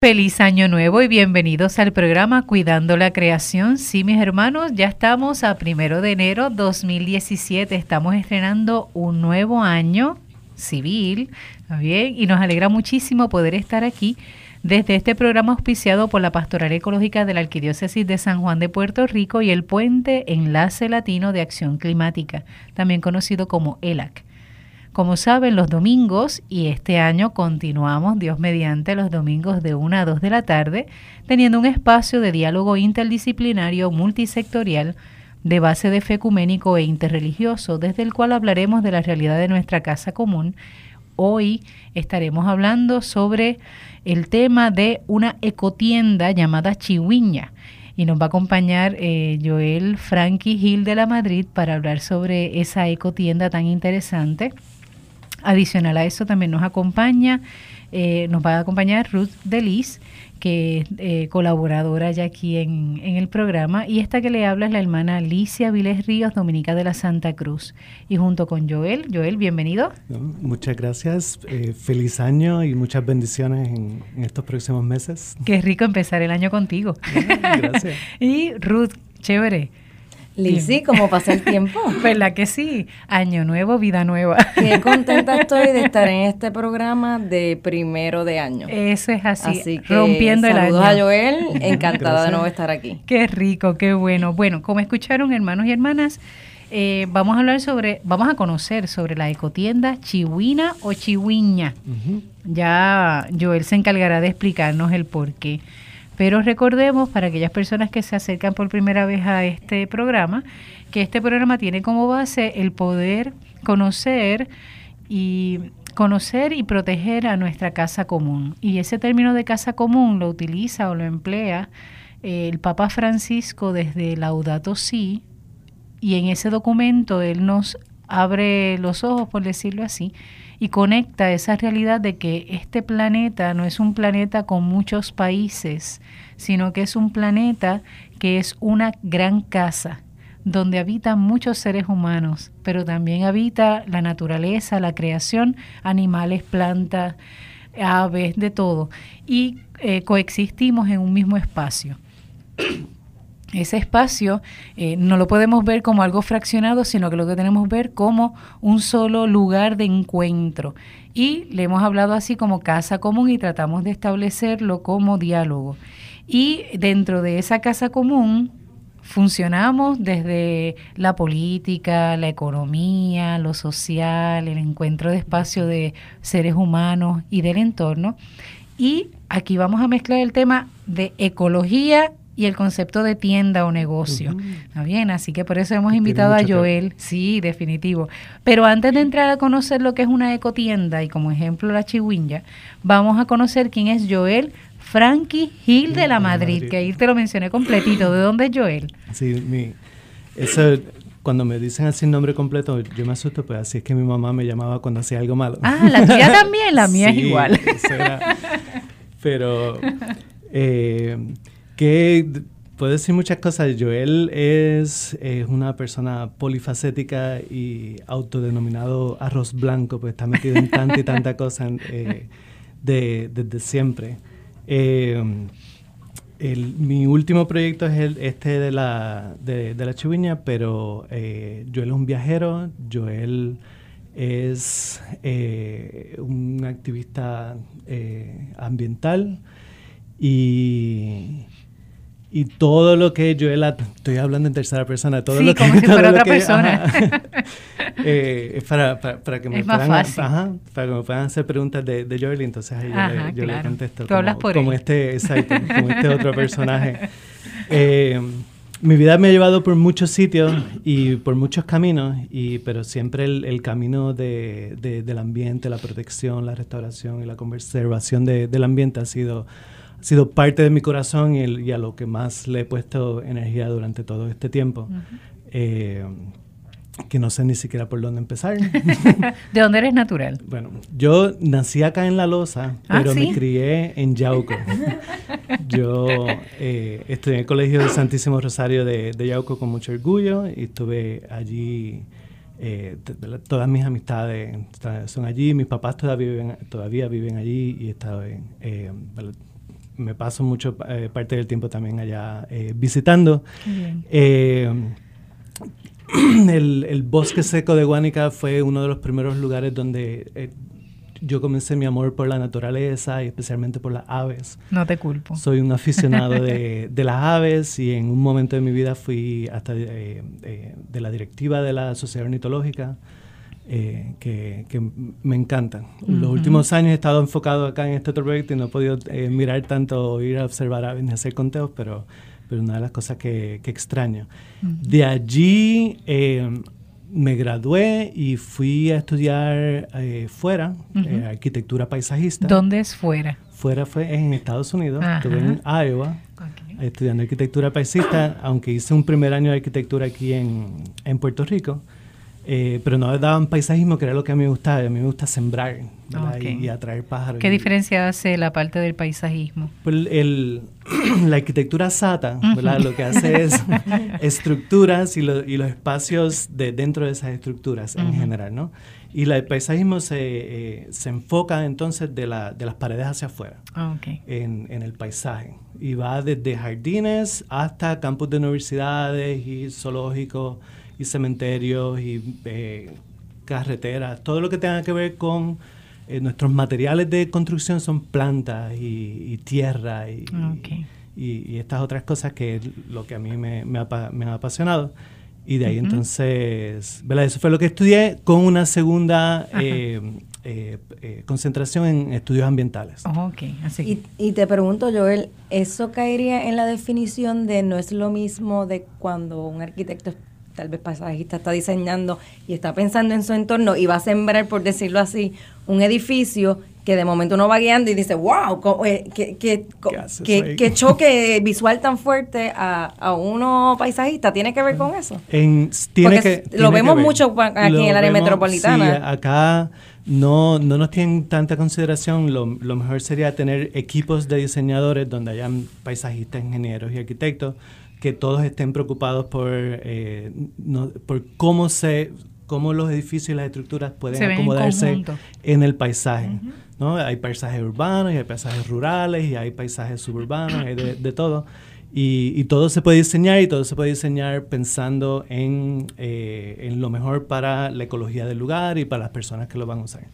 Feliz año nuevo y bienvenidos al programa Cuidando la Creación. Sí, mis hermanos, ya estamos a primero de enero 2017. Estamos estrenando un nuevo año civil, bien? Y nos alegra muchísimo poder estar aquí desde este programa auspiciado por la Pastoral Ecológica de la Arquidiócesis de San Juan de Puerto Rico y el Puente Enlace Latino de Acción Climática, también conocido como ELAC. Como saben, los domingos, y este año continuamos, Dios mediante, los domingos de 1 a 2 de la tarde, teniendo un espacio de diálogo interdisciplinario multisectorial de base de fe ecuménico e interreligioso, desde el cual hablaremos de la realidad de nuestra casa común. Hoy estaremos hablando sobre el tema de una ecotienda llamada Chihuiña y nos va a acompañar eh, Joel Frankie Gil de la Madrid para hablar sobre esa ecotienda tan interesante. Adicional a eso también nos acompaña, eh, nos va a acompañar Ruth Delis, que es eh, colaboradora ya aquí en, el programa, y esta que le habla es la hermana Alicia Viles Ríos, dominica de la Santa Cruz. Y junto con Joel, Joel, bienvenido. Muchas gracias, eh, feliz año y muchas bendiciones en, en, estos próximos meses. Qué rico empezar el año contigo. gracias. y Ruth, chévere. Lizzy, ¿cómo pasa el tiempo? ¿Verdad que sí? Año nuevo, vida nueva. Qué contenta estoy de estar en este programa de primero de año. Eso es así, rompiendo el año. Saludos a Joel, encantada de nuevo estar aquí. Qué rico, qué bueno. Bueno, como escucharon hermanos y hermanas, eh, vamos a hablar sobre, vamos a conocer sobre la ecotienda Chihuina o Chihuiña. Ya Joel se encargará de explicarnos el por qué. Pero recordemos para aquellas personas que se acercan por primera vez a este programa, que este programa tiene como base el poder conocer y conocer y proteger a nuestra casa común. Y ese término de casa común lo utiliza o lo emplea eh, el Papa Francisco desde Laudato Si, y en ese documento él nos abre los ojos, por decirlo así, y conecta esa realidad de que este planeta no es un planeta con muchos países, sino que es un planeta que es una gran casa donde habitan muchos seres humanos, pero también habita la naturaleza, la creación, animales, plantas, aves, de todo, y eh, coexistimos en un mismo espacio ese espacio eh, no lo podemos ver como algo fraccionado, sino que lo que tenemos ver como un solo lugar de encuentro. Y le hemos hablado así como casa común y tratamos de establecerlo como diálogo. Y dentro de esa casa común funcionamos desde la política, la economía, lo social, el encuentro de espacio de seres humanos y del entorno. Y aquí vamos a mezclar el tema de ecología y el concepto de tienda o negocio. ¿Está bien? Así que por eso hemos invitado a Joel. Sí, definitivo. Pero antes de entrar a conocer lo que es una ecotienda y como ejemplo la chihuinya, vamos a conocer quién es Joel Frankie Gil de la Madrid, que ahí te lo mencioné completito. ¿De dónde es Joel? Sí, mi, eso cuando me dicen así el nombre completo, yo me asusto, pues así es que mi mamá me llamaba cuando hacía algo malo. Ah, la tuya también, la mía es igual. pero eh, que puede decir muchas cosas. Joel es, una persona polifacética y autodenominado arroz blanco, pues está metido en tanta y tanta cosa eh, desde siempre. Eh, mi último proyecto es este de la, de, la pero eh, Joel es un viajero, Joel es un activista ambiental y y todo lo que yo, estoy hablando en tercera persona, todo lo que... como si fuera otra persona. eh, es para, para, que me puedan, ajá, para que me puedan hacer preguntas de, de Joel, entonces ahí yo, le, contesto. Tú hablas por como este, exacto, como este otro personaje. Eh, mi vida me ha llevado por muchos sitios y por muchos caminos, y, pero siempre el, el camino de, de, del ambiente, la protección, la restauración y la conservación del ambiente ha sido ha sido parte de mi corazón y, a lo que más le he puesto energía durante todo este tiempo. Eh, que no sé ni siquiera por dónde empezar. ¿De dónde eres natural? Bueno, yo nací acá en La Loza, ah, pero me crié en Yauco. yo eh, estudié en el Colegio del Santísimo Rosario de, Yauco con mucho orgullo y estuve allí, eh, todas mis amistades son allí, mis papás todavía viven, todavía viven allí y he estado en, me paso mucho eh, parte del tiempo también allá eh, visitando. El, el, bosque seco de Guánica fue uno de los primeros lugares donde yo comencé mi amor por la naturaleza y especialmente por las aves. No te culpo. Soy un aficionado de, de las aves y en un momento de mi vida fui hasta de la directiva de la Sociedad Ornitológica. Eh, que, que, me encantan. Los últimos años he estado enfocado acá en este otro proyecto y no he podido eh, mirar tanto o ir a observar aves ni hacer conteos, pero, pero una de las cosas que, que extraño. De allí eh, me gradué y fui a estudiar fuera, arquitectura paisajista. ¿Dónde es fuera? Fuera fue en Estados Unidos, estuve en Iowa. Estudiando arquitectura paisajista, aunque hice un primer año de arquitectura aquí en, en Puerto Rico, eh, pero no daban paisajismo, que era lo que a mí me gustaba. A mí me gusta sembrar y, atraer pájaros. ¿Qué diferencia hace la parte del paisajismo? Pues el, la arquitectura SATA, ¿verdad? lo que hace es estructuras y, y, los espacios de, dentro de esas estructuras en general. ¿no? Y el paisajismo se, eh, se enfoca entonces de, la, de las paredes hacia afuera, ah, en, en el paisaje. Y va desde jardines hasta campus de universidades y zoológicos y cementerios y eh, carreteras, todo lo que tenga que ver con eh, nuestros materiales de construcción son plantas y, tierra y, y, estas otras cosas que es lo que a mí me, me, ha, apasionado. Y de ahí entonces, ¿verdad? Eso fue lo que estudié con una segunda eh, concentración en estudios ambientales. Así. Y, y, te pregunto, Joel, ¿eso caería en la definición de no es lo mismo de cuando un arquitecto tal vez paisajista está diseñando y está pensando en su entorno y va a sembrar, por decirlo así, un edificio que de momento uno va guiando y dice, wow, qué, choque visual tan fuerte a, uno paisajista. ¿Tiene que ver con eso? En, tiene que, lo vemos mucho aquí en el área metropolitana. Sí, acá no, no nos tienen tanta consideración. Lo, lo mejor sería tener equipos de diseñadores donde hayan paisajistas, ingenieros y arquitectos que todos estén preocupados por, eh, por cómo se cómo los edificios y las estructuras pueden acomodarse en, el paisaje. ¿no? Hay paisajes urbanos y hay paisajes rurales y hay paisajes suburbanos, hay de, todo. Y, todo se puede diseñar y todo se puede diseñar pensando en, eh, en, lo mejor para la ecología del lugar y para las personas que lo van a usar.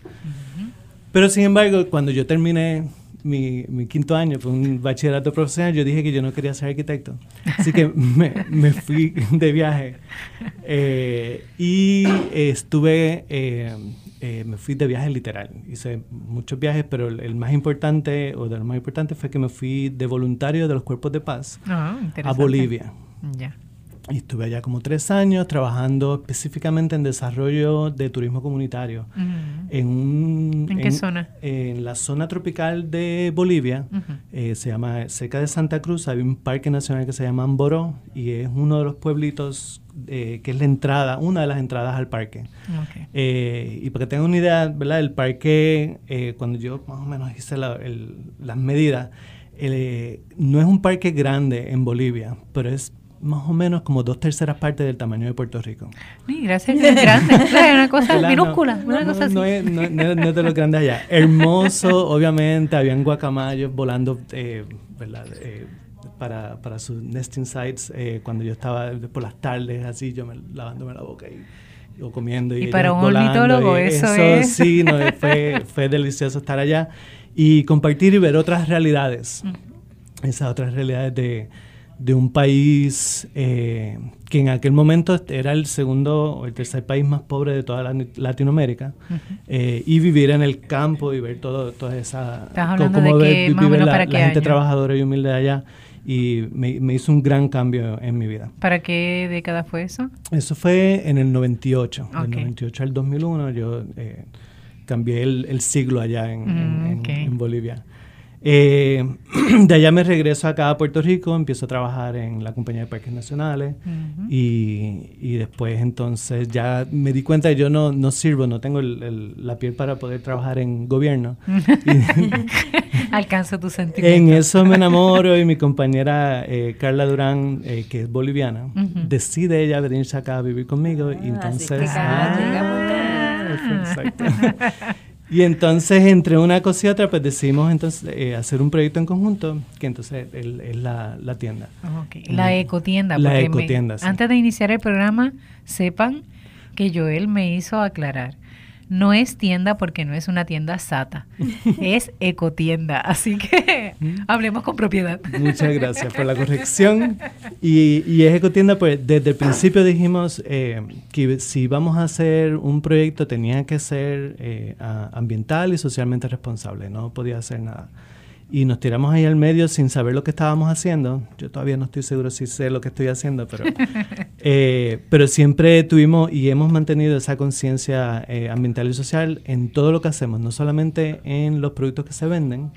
Pero sin embargo, cuando yo terminé mi, mi, quinto año, fue un bachillerato profesional, yo dije que yo no quería ser arquitecto. Así que me, me fui de viaje eh, y estuve, eh, eh, me fui de viaje literal. Hice muchos viajes, pero el, más importante, o de los más importantes, fue que me fui de voluntario de los cuerpos de paz ah, a Bolivia. Ya. Y estuve allá como tres años trabajando específicamente en desarrollo de turismo comunitario. en, un, ¿En, qué zona? En la zona tropical de Bolivia, eh, se llama, cerca de Santa Cruz, hay un parque nacional que se llama Amboró y es uno de los pueblitos eh, que es la entrada, una de las entradas al parque. Eh, y para que tengan una idea, ¿verdad? El parque, cuando yo más o menos hice las medidas, no es un parque grande en Bolivia, pero es más o menos como dos terceras partes del tamaño de Puerto Rico. Mira, es grande, es una cosa minúscula, no, una cosa así. No es, no, es de los grandes allá. Hermoso, obviamente, habían guacamayos volando, eh, ¿verdad? Eh, para, para sus nesting sites, eh, cuando yo estaba por las tardes, así, yo me, lavándome la boca y, o comiendo. Y, y para un ornitólogo eso, eso, es... Sí, no, fue, fue delicioso estar allá y compartir y ver otras realidades. Esas otras realidades de de un país eh, que en aquel momento era el segundo o el tercer país más pobre de toda Latinoamérica eh, y vivir en el campo y ver todo, toda esa cómo vive la, gente trabajadora y humilde de allá y me, hizo un gran cambio en mi vida. ¿Para qué década fue eso? Eso fue en el 98, del 98 al 2001 yo eh, cambié el, siglo allá en, mm, en Bolivia. Eh, de allá me regreso acá a Puerto Rico, empiezo a trabajar en la compañía de parques nacionales y, después entonces ya me di cuenta que yo no, no sirvo, no tengo la piel para poder trabajar en gobierno. Alcanzo tu sentimiento. En eso me enamoro y mi compañera eh, Carla Durán, eh, que es boliviana, decide ella venirse acá a vivir conmigo y ah, entonces... Ah, exacto. Y entonces, entre una cosa y otra, pues decidimos entonces eh, hacer un proyecto en conjunto, que entonces es la, la, tienda. La ecotienda. La ecotienda, Antes de iniciar el programa, sepan que Joel me hizo aclarar no es tienda porque no es una tienda SATA, es ecotienda. Así que mm. hablemos con propiedad. Muchas gracias por la corrección. Y, y es ecotienda, pues desde el principio dijimos eh, que si vamos a hacer un proyecto tenía que ser eh, ambiental y socialmente responsable, no podía hacer nada y nos tiramos ahí al medio sin saber lo que estábamos haciendo. Yo todavía no estoy seguro si sé lo que estoy haciendo, pero, eh, pero siempre tuvimos y hemos mantenido esa conciencia eh, ambiental y social en todo lo que hacemos, no solamente en los productos que se venden,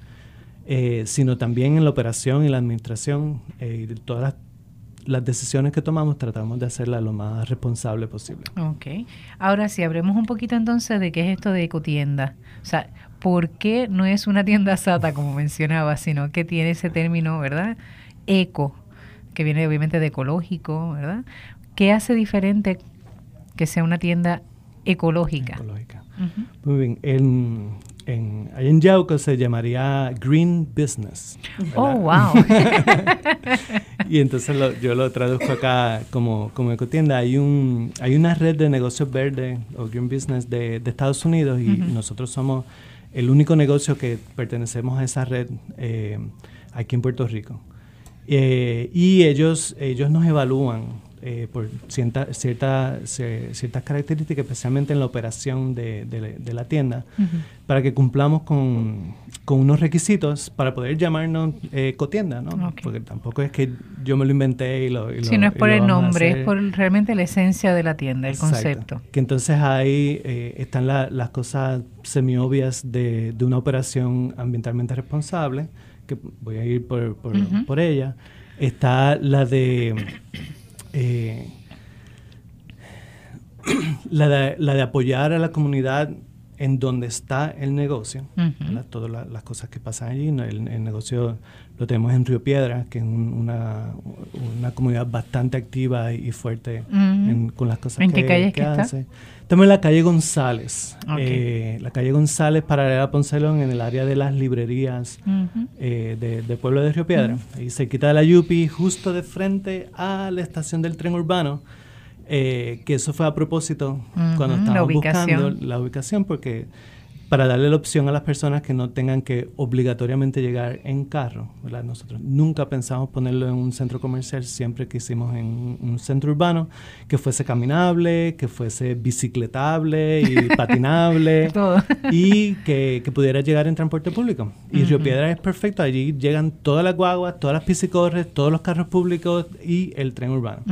eh, sino también en la operación y la administración y todas las las decisiones que tomamos tratamos de hacerlas lo más responsable posible. Ok. Ahora sí, hablemos un poquito entonces de qué es esto de ecotienda. O sea, ¿por qué no es una tienda SATA, como mencionaba, sino que tiene ese término, ¿verdad? Eco, que viene obviamente de ecológico, ¿verdad? ¿Qué hace diferente que sea una tienda ecológica? Ecológica. Muy bien. En, en, en Yauco se llamaría Green Business. Oh, wow. y entonces yo lo traduzco acá como, como ecotienda. Hay, un, hay una red de negocios verdes o Green Business de, de Estados Unidos y nosotros somos el único negocio que pertenecemos a esa red eh, aquí en Puerto Rico. Eh, y ellos, ellos nos evalúan eh, por cierta, ciertas características, especialmente en la operación de, la tienda, para que cumplamos con, unos requisitos para poder llamarnos eh, cotienda, ¿no? Porque tampoco es que yo me lo inventé y lo... Y si no es por el nombre, es por realmente la esencia de la tienda, el concepto. Que entonces ahí eh, están las cosas semi-obvias de, una operación ambientalmente responsable, que voy a ir por, por, por ella. Está la de eh, la, de, apoyar a la comunidad en donde está el negocio, todas las cosas que pasan allí. El, negocio lo tenemos en Río Piedra, que es una, una, comunidad bastante activa y, fuerte con las cosas que, qué que, hace. Estamos en la calle González, eh, la calle González paralela a Poncelón, en el área de las librerías eh, de, Pueblo de Río Piedra. Ahí se quita la Yupi, justo de frente a la estación del tren urbano. Eh, que eso fue a propósito cuando estábamos buscando la ubicación, porque para darle la opción a las personas que no tengan que obligatoriamente llegar en carro. ¿verdad? Nosotros nunca pensamos ponerlo en un centro comercial, siempre quisimos en un centro urbano que fuese caminable, que fuese bicicletable y patinable y que, pudiera llegar en transporte público. Y Río Piedra es perfecto, allí llegan todas las guaguas, todas las piscicorres, todos los carros públicos y el tren urbano.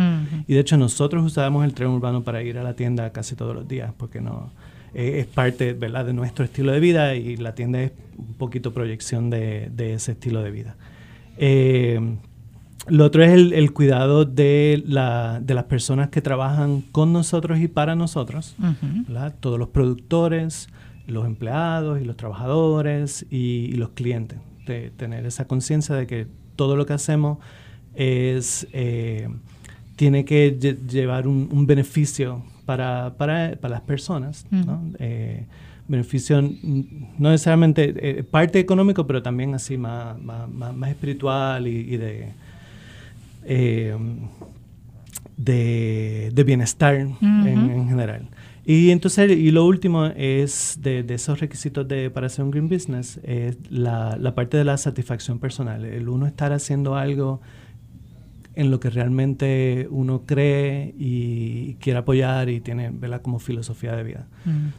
Y de hecho nosotros usábamos el tren urbano para ir a la tienda casi todos los días porque no eh, es parte ¿verdad? de nuestro estilo de vida y la tienda es un poquito proyección de, ese estilo de vida. Eh, lo otro es el, cuidado de, la, de, las personas que trabajan con nosotros y para nosotros, todos los productores, los empleados y los trabajadores y, los clientes, de tener esa conciencia de que todo lo que hacemos es, eh, tiene que llevar un beneficio para, para, para las personas, ¿no? Eh, beneficio no necesariamente eh, parte económico, pero también así más, más, más, espiritual y, de, eh, de, de, bienestar en, general. Y entonces, y lo último es de, de, esos requisitos de, para hacer un green business, es la, la parte de la satisfacción personal, el uno estar haciendo algo en lo que realmente uno cree y quiere apoyar y tiene ¿verdad? como filosofía de vida.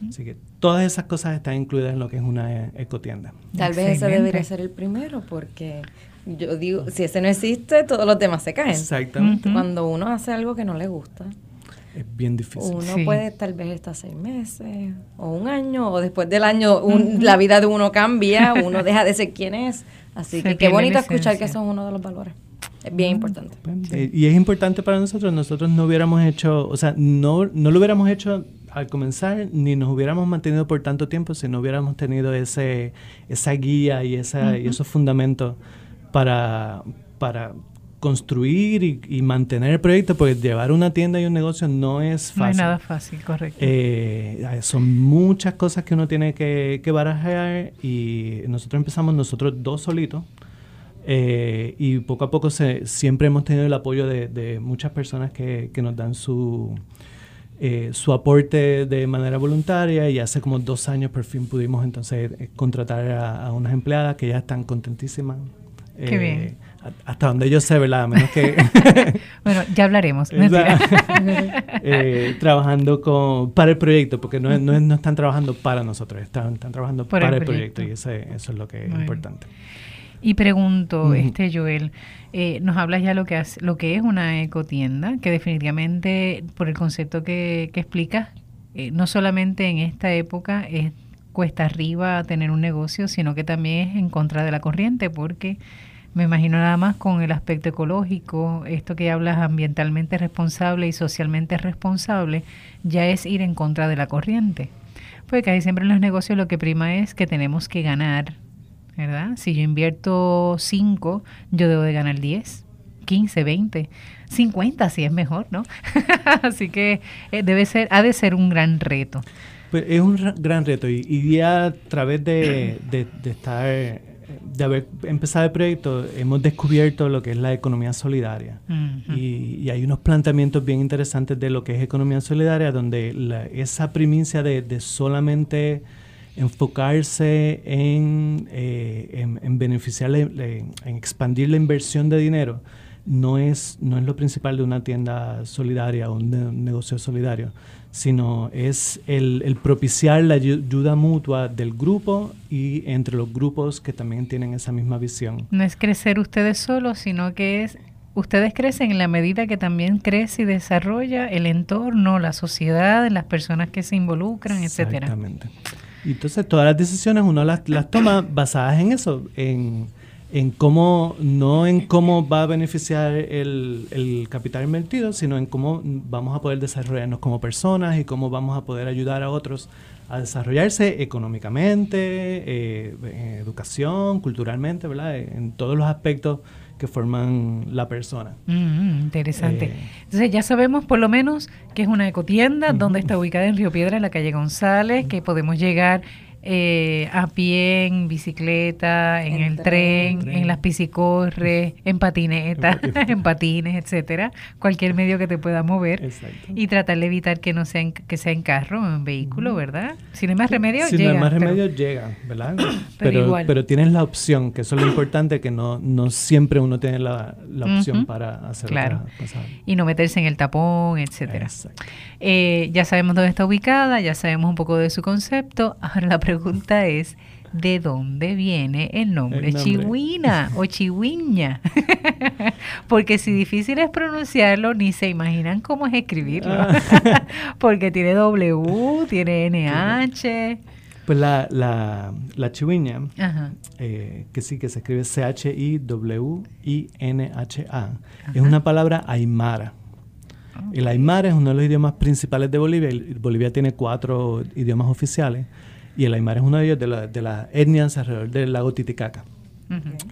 Así que todas esas cosas están incluidas en lo que es una ecotienda. Tal vez ese debería ser el primero porque yo digo, si ese no existe, todos los demás se caen. Exactamente. Cuando uno hace algo que no le gusta. Es bien difícil. Uno puede tal vez estar seis meses o un año o después del año la vida de uno cambia, uno deja de ser quien es. Así que qué bonito escuchar que eso es uno de los valores. Es bien importante. Y es importante para nosotros, nosotros no hubiéramos hecho, o sea, no, no lo hubiéramos hecho al comenzar, ni nos hubiéramos mantenido por tanto tiempo si no hubiéramos tenido ese, esa guía y, esa, y esos fundamentos para, para construir y, mantener el proyecto, porque llevar una tienda y un negocio no es fácil. No es nada fácil, correcto. Eh, son muchas cosas que uno tiene que, que barajar y nosotros empezamos nosotros dos solitos. Eh, y poco a poco se, siempre hemos tenido el apoyo de, de muchas personas que, que, nos dan su, eh, su aporte de manera voluntaria y hace como dos años por fin pudimos entonces contratar a, unas empleadas que ya están contentísimas. Qué bien hasta donde yo sé, ¿verdad? menos que... bueno, ya hablaremos. eh, trabajando con, para el proyecto, porque no, no, no están trabajando para nosotros, están, están trabajando para el proyecto, y ese, eso es lo que es importante. Y pregunto, este Joel, eh, nos hablas ya lo que hace, lo que es una ecotienda, que definitivamente por el concepto que, que explicas, eh, no solamente en esta época es cuesta arriba tener un negocio, sino que también es en contra de la corriente, porque me imagino nada más con el aspecto ecológico, esto que hablas ambientalmente responsable y socialmente responsable, ya es ir en contra de la corriente. Porque casi siempre en los negocios lo que prima es que tenemos que ganar, ¿verdad? Si yo invierto 5, yo debo de ganar 10, 15, 20, 50 si es mejor, ¿no? Así que eh, debe ser, ha de ser un gran reto. Pues es un gran reto y, y a través de, de, de estar de haber empezado el proyecto, hemos descubierto lo que es la economía solidaria. y, hay unos planteamientos bien interesantes de lo que es economía solidaria, donde esa primicia de, solamente enfocarse en, eh, en, beneficiar, en, expandir la inversión de dinero, no es, no es lo principal de una tienda solidaria o un negocio solidario sino es el, propiciar la ayuda mutua del grupo y entre los grupos que también tienen esa misma visión. No es crecer ustedes solos, sino que es ustedes crecen en la medida que también crece y desarrolla el entorno, la sociedad, las personas que se involucran, etcétera. Exactamente. Entonces todas las decisiones uno las, las toma basadas en eso, en en cómo, no en cómo va a beneficiar el, el, capital invertido, sino en cómo vamos a poder desarrollarnos como personas y cómo vamos a poder ayudar a otros a desarrollarse económicamente, eh, educación, culturalmente, ¿verdad? En todos los aspectos que forman la persona. Mm, interesante. Eh, Entonces ya sabemos por lo menos que es una ecotienda, donde está ubicada en Río Piedra, en la calle González, que podemos llegar eh, a pie, en bicicleta, en, el tren, en las piscicorres, en patineta, en patines, etcétera, cualquier medio que te pueda mover y tratar de evitar que no sea en, que sea en carro o en vehículo, ¿verdad? Si no hay más remedio, si llega. no hay más remedio, llega, ¿verdad? pero, pero, tienes la opción, que eso es lo importante, que no, no siempre uno tiene la, opción para hacer claro. Y no meterse en el tapón, etcétera. Eh, ya sabemos dónde está ubicada, ya sabemos un poco de su concepto. Ahora la pregunta es, ¿de dónde viene el nombre, Chihuina o Chihuiña? Porque si difícil es pronunciarlo, ni se imaginan cómo es escribirlo. Ah. Porque tiene W, tiene NH. Pues la, la, la chihuiña, eh, que sí que se escribe C-H-I-W-I-N-H-A, es una palabra aymara. El aymara es uno de los idiomas principales de Bolivia. Bolivia tiene cuatro idiomas oficiales y el aymara es uno de ellos de, la, de las etnias alrededor del lago Titicaca.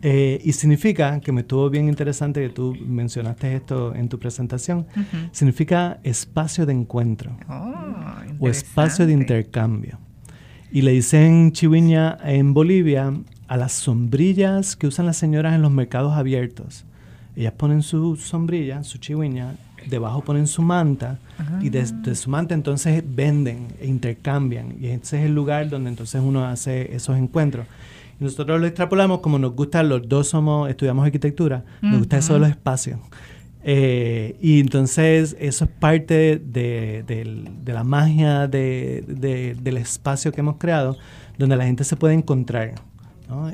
Eh, y significa, que me estuvo bien interesante que tú mencionaste esto en tu presentación, significa espacio de encuentro oh, o espacio de intercambio. Y le dicen chiviña en Bolivia a las sombrillas que usan las señoras en los mercados abiertos. Ellas ponen su sombrilla, su chiviña, debajo ponen su manta y desde su manta entonces venden e intercambian y ese es el lugar donde entonces uno hace esos encuentros. Y nosotros lo extrapolamos como nos gusta, los dos somos, estudiamos arquitectura, nos gusta eso de los espacios. Eh, y entonces eso es parte de, la magia del espacio que hemos creado, donde la gente se puede encontrar,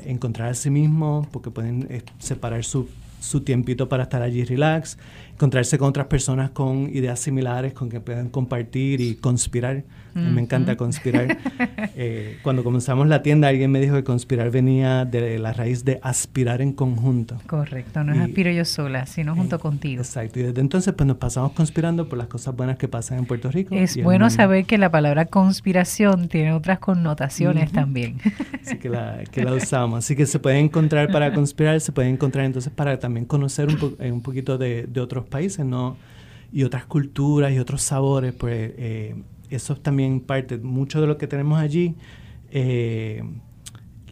encontrar a sí mismo, porque pueden eh, separar su su tiempito para estar allí relax, encontrarse con otras personas con ideas similares, con que puedan compartir y conspirar Mí me encanta conspirar. Eh, cuando comenzamos la tienda, alguien me dijo que conspirar venía de la raíz de aspirar en conjunto. Correcto, no es aspiro yo sola, sino junto contigo. Exacto, y desde entonces pues nos pasamos conspirando por las cosas buenas que pasan en Puerto Rico. Es bueno saber que la palabra conspiración tiene otras connotaciones también. Así que la, que la usamos. Así que se puede encontrar para conspirar, se puede encontrar entonces para también conocer un, un poquito de, de otros países, ¿no? y otras culturas y otros sabores, pues eh, eso es también parte, mucho de lo que tenemos allí eh,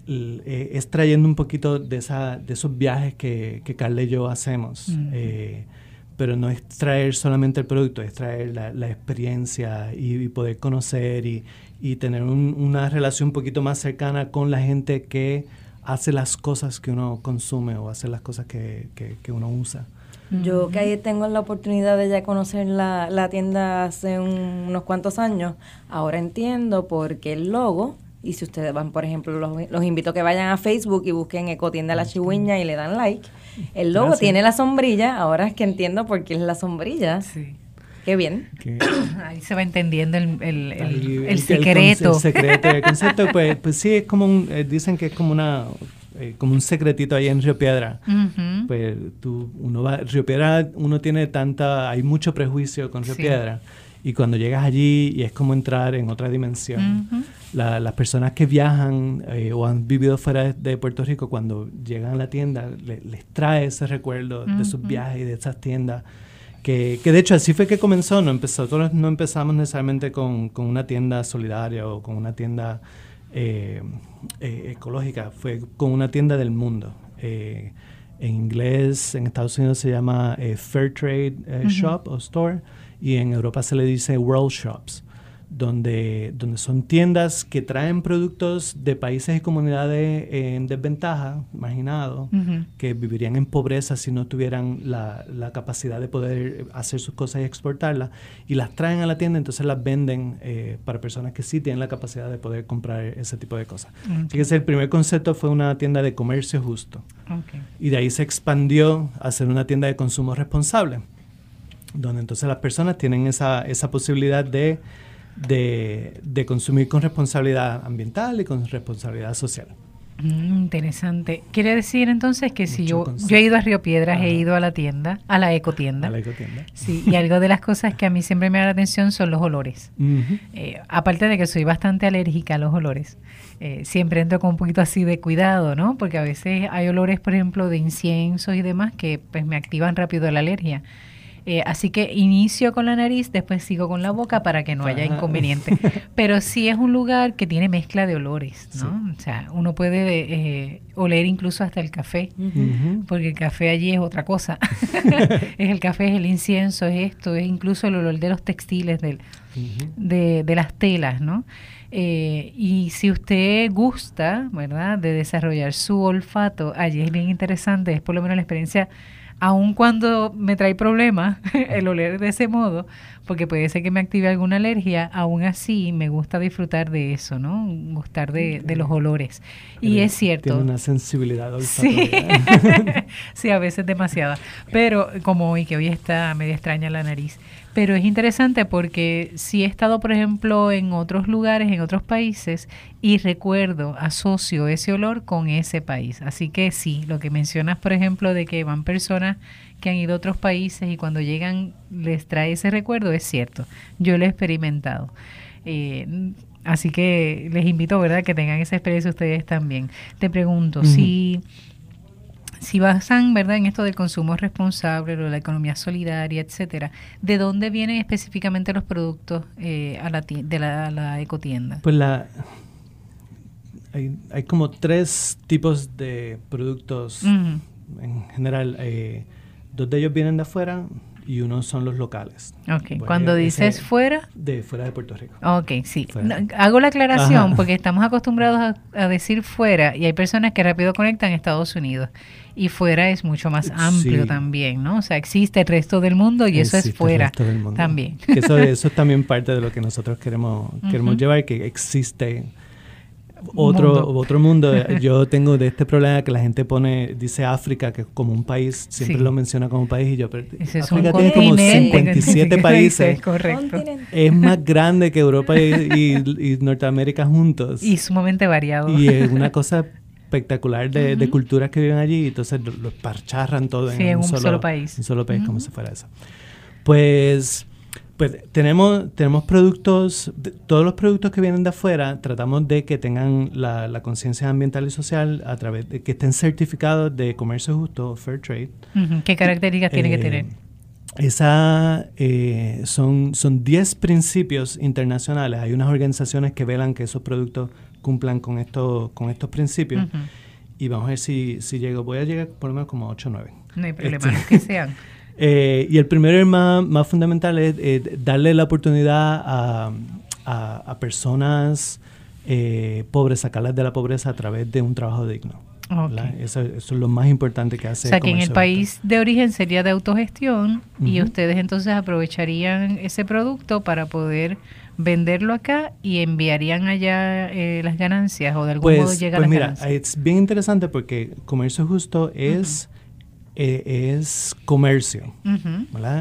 eh, es trayendo un poquito de, esa, de esos viajes que, que Carla y yo hacemos. pero no es traer solamente el producto, es traer la, experiencia y, poder conocer y, y tener una relación un poquito más cercana con la gente que hace las cosas que uno consume o hace las cosas que, que, que uno usa. Yo que ahí tengo la oportunidad de ya conocer la, la tienda hace unos cuantos años, ahora entiendo por qué el logo, y si ustedes van, por ejemplo, los, invito a que vayan a Facebook y busquen Ecotienda La Chigüeña y le dan like. El logo tiene la sombrilla, ahora es que entiendo por qué es la sombrilla. Sí. Qué bien. Ahí se va entendiendo el, el, el, secreto. El, secreto, el concepto, pues, pues sí, es como un, eh, dicen que es como una eh, como un secretito ahí en Río Piedra. Pues tú, uno va, Río Piedra, uno tiene tanta, hay mucho prejuicio con Río Piedra. Y cuando llegas allí y es como entrar en otra dimensión. las personas que viajan eh, o han vivido fuera de, Puerto Rico, cuando llegan a la tienda, les trae ese recuerdo de sus viajes y de esas tiendas. Que, que, de hecho así fue que comenzó, no empezó, nosotros no empezamos necesariamente con, con una tienda solidaria o con una tienda eh, eh, ecológica fue con una tienda del mundo. Eh, en inglés, en Estados Unidos se llama Fair Trade Shop o Store y en Europa se le dice World Shops donde, donde son tiendas que traen productos de países y comunidades en desventaja, marginados, que vivirían en pobreza si no tuvieran la, la, capacidad de poder hacer sus cosas y exportarlas, y las traen a la tienda, entonces las venden eh, para personas que sí tienen la capacidad de poder comprar ese tipo de cosas. Así que el primer concepto fue una tienda de comercio justo. Y de ahí se expandió a ser una tienda de consumo responsable, donde entonces las personas tienen esa, esa posibilidad de de, de consumir con responsabilidad ambiental y con responsabilidad social. Mm, interesante. Quiere decir entonces que si yo, yo he ido a Río Piedras, he ido a la tienda, a la ecotienda. A la ecotienda. Sí, y algo de las cosas que a mí siempre me da la atención son los olores. Eh, aparte de que soy bastante alérgica a los olores, eh, siempre entro con un poquito así de cuidado, ¿no? Porque a veces hay olores, por ejemplo, de inciensos y demás que pues me activan rápido la alergia. Eh, así que inicio con la nariz, después sigo con la boca para que no haya inconveniente. Pero sí es un lugar que tiene mezcla de olores, ¿no? O sea, uno puede eh, oler incluso hasta el café, porque el café allí es otra cosa. es el café, es el incienso, es esto, es incluso el olor de los textiles, del, de, de, las telas, ¿no? Eh, y si usted gusta, ¿verdad?, de desarrollar su olfato, allí es bien interesante, es por lo menos la experiencia aun cuando me trae problemas el oler de ese modo, porque puede ser que me active alguna alergia, aún así me gusta disfrutar de eso, ¿no? Gustar de, los olores. Y es cierto. Tiene una sensibilidad sí. sí, a veces demasiada. Pero como hoy, que hoy está media extraña la nariz. Pero es interesante porque si he estado, por ejemplo, en otros lugares, en otros países, y recuerdo, asocio ese olor con ese país. Así que sí, lo que mencionas, por ejemplo, de que van personas que han ido a otros países y cuando llegan les trae ese recuerdo, es cierto. Yo lo he experimentado. Eh, así que les invito, ¿verdad?, que tengan esa experiencia ustedes también. Te pregunto, si si basan, ¿verdad?, en esto del consumo responsable, o la economía solidaria, etcétera, ¿de dónde vienen específicamente los productos eh, a la de la, ecotienda? Pues la hay, hay, como tres tipos de productos en general. Eh, dos de ellos vienen de afuera, y uno son los locales. Ok, cuando dices fuera... De fuera de Puerto Rico. Ok, sí. hago la aclaración porque estamos acostumbrados a, decir fuera y hay personas que rápido conectan Estados Unidos y fuera es mucho más amplio también, ¿no? O sea, existe el resto del mundo y eso es fuera también. eso, eso es también parte de lo que nosotros queremos, queremos llevar, que existe otro mundo. otro mundo. Yo tengo de este problema que la gente pone, dice África, que es como un país, siempre Sí. lo menciona como un país, y yo, pero es África tiene como continente. 57 países. Correcto. Es más grande que Europa y, y- y Norteamérica juntos. Y sumamente variado. Y es una cosa espectacular de, de culturas que viven allí, y entonces lo- los parcharran todo Sí, en un solo país. Un solo país, como si fuera eso. Pues, pues tenemos, tenemos productos, de- todos los productos que vienen de afuera, tratamos de que tengan la, la conciencia ambiental y social a través de que estén certificados de comercio justo, fair trade. ¿Qué características tiene que Eh, tener? Esa, eh, son, son 10 principios internacionales. Hay unas organizaciones que velan que esos productos cumplan con, estos con estos principios. Y vamos a ver si, si llego. Voy a llegar por lo menos como a 8 o 9. No hay problema, Este- que sean. Eh, y el primero y el más, más fundamental es eh, darle la oportunidad a, a- a personas eh, pobres, sacarlas de la pobreza a través de un trabajo digno. Eso, eso es lo más importante que O hace. sea, que en el país de origen sería de autogestión y ustedes entonces aprovecharían ese producto para poder venderlo acá y enviarían allá eh, las ganancias o de algún modo Pues, llega pues las mira, ganancias. es bien interesante porque comercio justo es, eh, es comercio.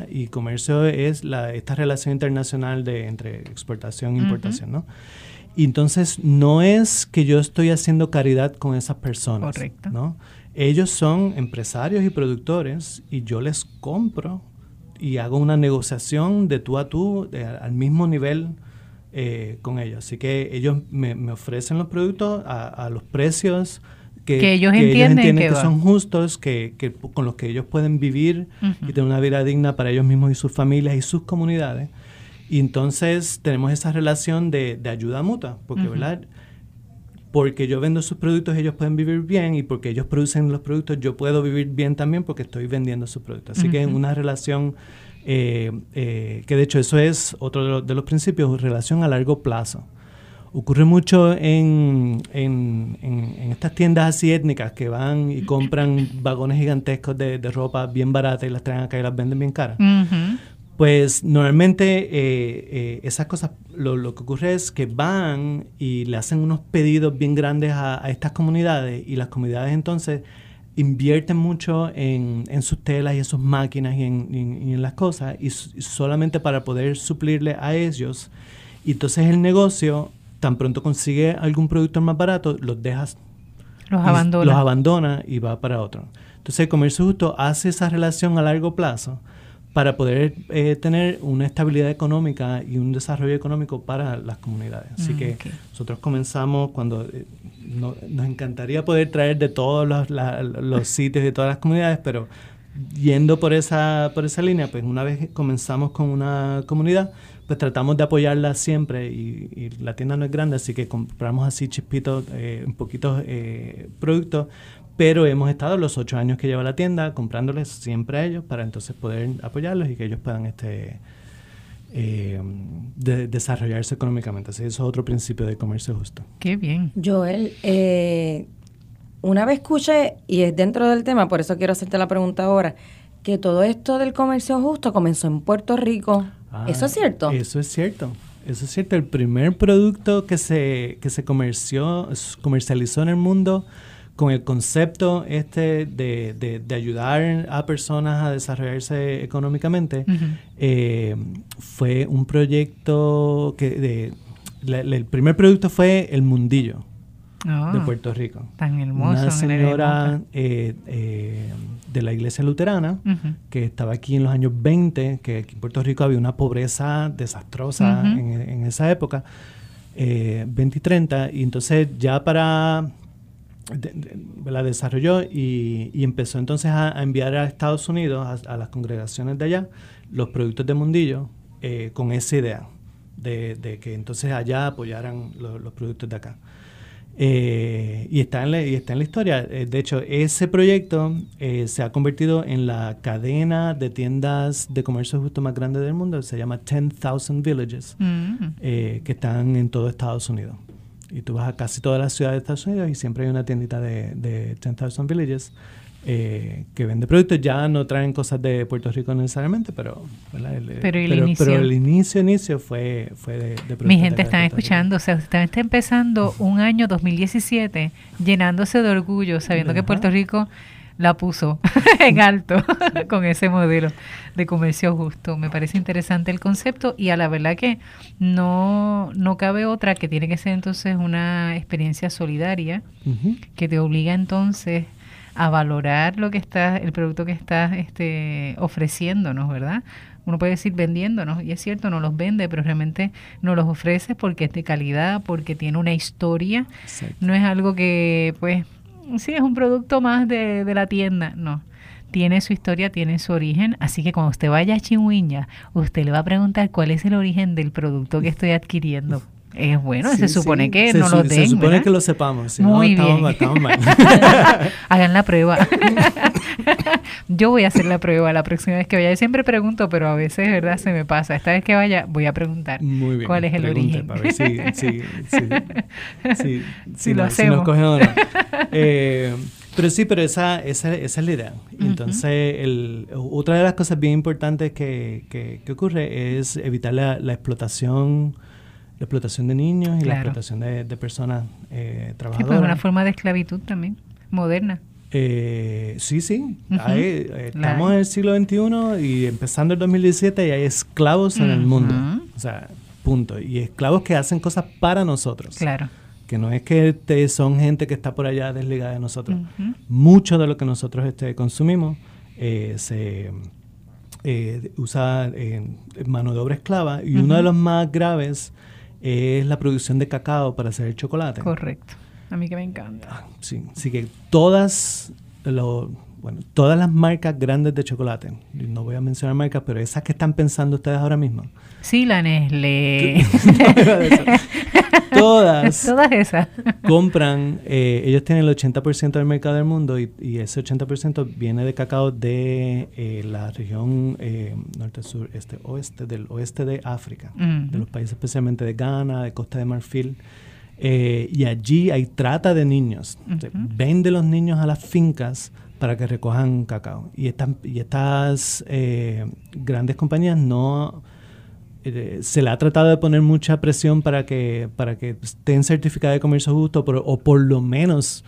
Y comercio es la, esta relación internacional de, entre exportación e importación, ¿no? Y entonces no es que yo estoy haciendo caridad con esas personas, Correcto. ¿no? Ellos son empresarios y productores y yo les compro y hago una negociación de tú a tú de- al mismo nivel eh, con ellos. Así que ellos me, me ofrecen los productos a, a los precios que, Que ellos entienden que que va. son justos, que, que con los que ellos pueden vivir Ujú. y tener una vida digna para ellos mismos y sus familias y sus comunidades. Y entonces tenemos esa relación de, de ayuda mutua, porque, Ujú. ¿verdad? Porque yo vendo sus productos, ellos pueden vivir bien, y porque ellos producen los productos, yo puedo vivir bien también porque estoy vendiendo sus productos. Así que es una relación eh, eh, que de hecho eso es otro de los, de los principios, relación a largo plazo. Ocurre mucho en, en, en- en estas tiendas así étnicas que van y compran vagones gigantescos de, de ropa bien barata y las traen acá y las venden bien caras. Pues normalmente eh, eh, esas cosas, lo, lo que ocurre es que van y le hacen unos pedidos bien grandes a, a estas comunidades y las comunidades entonces invierten mucho en, en sus telas y en sus máquinas y en, y- y en las cosas y, solamente para poder suplirle a ellos. Y entonces el negocio, tan pronto consigue algún producto más barato, los dejas Los abandona. Los abandona y va para otro. Entonces el comercio justo hace esa relación a largo plazo para poder eh, tener una estabilidad económica y un desarrollo económico para las comunidades. Así Mm, que nosotros comenzamos cuando eh, no- nos encantaría poder traer de todos los, la- los sitios de todas las comunidades, pero yendo por esa, por esa línea, pues una vez comenzamos con una comunidad, pues tratamos de apoyarla siempre y, y la tienda no es grande, así que compramos así chispitos, eh, un poquitos eh, productos, pero hemos estado los ocho años que lleva la tienda comprándoles siempre a ellos para entonces poder apoyarlos y que ellos puedan este eh, de- desarrollarse económicamente. Así que eso es otro principio de comercio justo. Qué bien. Joel, eh, una vez escuché, y es dentro del tema, por eso quiero hacerte la pregunta ahora, que todo esto del comercio justo comenzó en Puerto Rico. Ah, ¿Eso es cierto? Eso es cierto. Eso es cierto. El primer producto que se, que se comerció, comercializó en el mundo con el concepto este de, de- de ayudar a personas a desarrollarse económicamente, eh, fue un proyecto que de, la- la- el primer producto fue el mundillo Ah, de Puerto Rico. Tan hermoso. Una señora eh, eh, de la iglesia luterana que estaba aquí en los años 20, que aquí en Puerto Rico había una pobreza desastrosa en, en esa época, eh, 20 y 30, y entonces ya para, de- de- la desarrolló y, y empezó entonces a, a enviar a Estados Unidos, a, a las congregaciones de allá, los productos de Mundillo eh, con esa idea de, de que entonces allá apoyaran lo- los productos de acá. Eh, y, está en la, y está en la historia. Eh, de hecho, ese proyecto eh, se ha convertido en la cadena de tiendas de comercio justo más grande del mundo. Se llama 10,000 Villages, Mm. que están en todo Estados Unidos. Y tú vas a casi todas las ciudades de Estados Unidos y siempre hay una tiendita de, de 10,000 Villages eh, que vende productos. Ya no traen cosas de Puerto Rico necesariamente, pero, ¿verdad? El, Pero el pero, inicio. pero el inicio, inicio fue, fue de, de productos Mi gente acá de está Puerto Rico. escuchando, o sea, usted está empezando un año 2017 llenándose de orgullo, sabiendo que. Puerto Rico la puso en alto con ese modelo de comercio justo. Me parece interesante el concepto y a la verdad que no, no cabe otra que tiene que ser entonces una experiencia solidaria que te obliga entonces a valorar lo que estás, el producto que estás este, ofreciéndonos, ¿verdad? Uno puede decir vendiéndonos, y es cierto, no los vende, pero realmente nos los ofrece porque es de calidad, porque tiene una historia. Exacto. No es algo que, pues, sí, es un producto más de, de la tienda, no. Tiene su historia, tiene su origen, así que cuando usted vaya a Chihuahua, usted le va a preguntar cuál es el origen del producto que estoy adquiriendo. Es bueno, Sí, se supone sí. que Se no lo Se den, supone ¿verdad? que lo sepamos. Si Muy no, bien. estamos, mal, estamos mal. Hagan la prueba. Yo voy a hacer la prueba la próxima vez que vaya. Yo siempre pregunto, pero a veces, ¿verdad? Se me pasa. Esta vez que vaya, voy a preguntar Muy bien. cuál es el origen. Para ver si, si, si, si, lo hacemos. nos o no. Eh, pero sí, pero esa, esa, esa es la idea. Entonces, el, otra de las cosas bien importantes que, que, que ocurre es evitar la, la explotación la explotación de niños y la explotación de, de personas eh, Sí, trabajadoras. es una forma de esclavitud también, moderna. Eh, sí, sí. Hay, eh, estamos en el siglo XXI y empezando el 2017 y hay esclavos en el mundo. O sea, punto. Y esclavos que hacen cosas para nosotros. Claro. Que no es que te- son gente que está por allá desligada de nosotros. Mucho de lo que nosotros este, consumimos eh, se eh, usa eh, mano de obra esclava y uno de los más graves es la producción de cacao para hacer el chocolate. Correcto. A mí que me encanta. Ah, Sí, así que todas, lo- bueno, todas las marcas grandes de chocolate, no voy a mencionar marcas, pero esas que están pensando ustedes ahora mismo, Sí, la Nestlé. todas Todas esas. compran, eh, ellos tienen el 80% del mercado del mundo y, y ese 80% viene de cacao de eh, la región eh, norte, sur, este, oeste, del oeste de África, de los países especialmente de Ghana, de Costa de Marfil. Eh, y allí hay trata de niños. O sea, Ujú. Vende los niños a las fincas para que recojan cacao. Y, estas y estas eh, grandes compañías no... eh, se le ha tratado de poner mucha presión para que, para que estén certificadas de comercio justo por- o por lo menos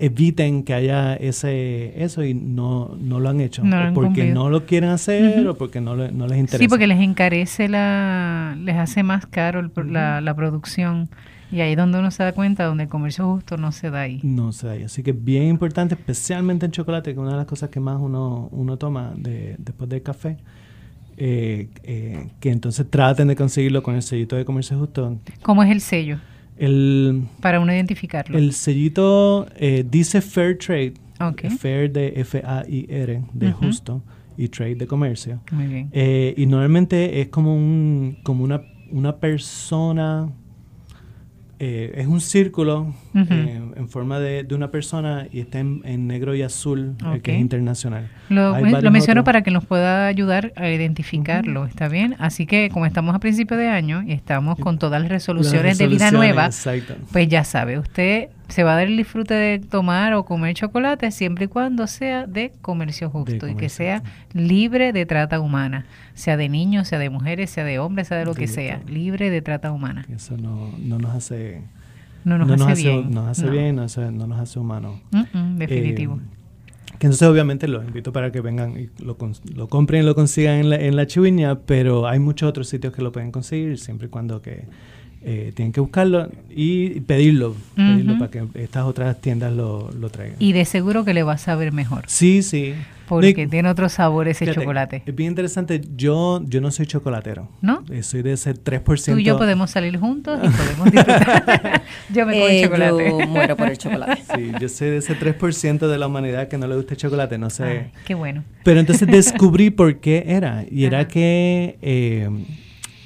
eviten que haya ese eso y no, no lo han hecho. No lo o porque cumplido. no lo quieren hacer o porque no, no les interesa. Sí, porque les encarece la, les hace más caro el pro- la, la producción. Y ahí es donde uno se da cuenta, donde el comercio justo no se da ahí. No se da ahí. Así que es bien importante, especialmente en chocolate, que es una de las cosas que más uno, uno toma de- después del café, eh, eh, que entonces traten de conseguirlo con el sellito de comercio justo. ¿Cómo es el sello? El, Para uno identificarlo. el sellito eh, dice Fair Trade, Ok. Fair de F-A-I-R, de justo, y Trade de comercio. Muy bien. Y normalmente es como un como una, una persona eh, es un círculo Eh, en forma de, de una persona y está en, en negro y azul eh, que es internacional Lo, menciono otros. para que nos pueda ayudar a identificarlo, ¿está bien? Así que como estamos a principio de año y estamos con todas las resoluciones, Las de vida nueva, exacto. pues ya sabe, usted se va a dar el disfrute de tomar o comer chocolate siempre y cuando sea de comercio justo y que sea libre de trata humana, sea de niños, sea de mujeres, sea de hombres, sea de lo que sea, libre de trata humana. eso no, no nos hace No nos hace bien. nos hace No. bien no, hace- no nos hace humanos definitivo. Eh, que entonces obviamente los invito para que vengan y lo, lo compren y lo consigan en la, en la chiviña, pero hay muchos otros sitios que lo pueden conseguir siempre y cuando que eh, tienen que buscarlo y pedirlo, pedirlo para que estas otras tiendas lo, lo traigan. y de seguro que le va a saber mejor, sí, sí. Porque tiene otro sabor ese fíjate, chocolate. Es bien interesante. Yo, yo no soy chocolatero. ¿No? Eh, soy de ese 3%. Tú y yo podemos salir juntos y podemos disfrutar. yo me como Eh, chocolate. Yo muero por el chocolate. Sí, yo soy de ese 3% de la humanidad que no le gusta el chocolate. No sé. Ay, qué bueno. Pero entonces descubrí por qué era. Y era que eh,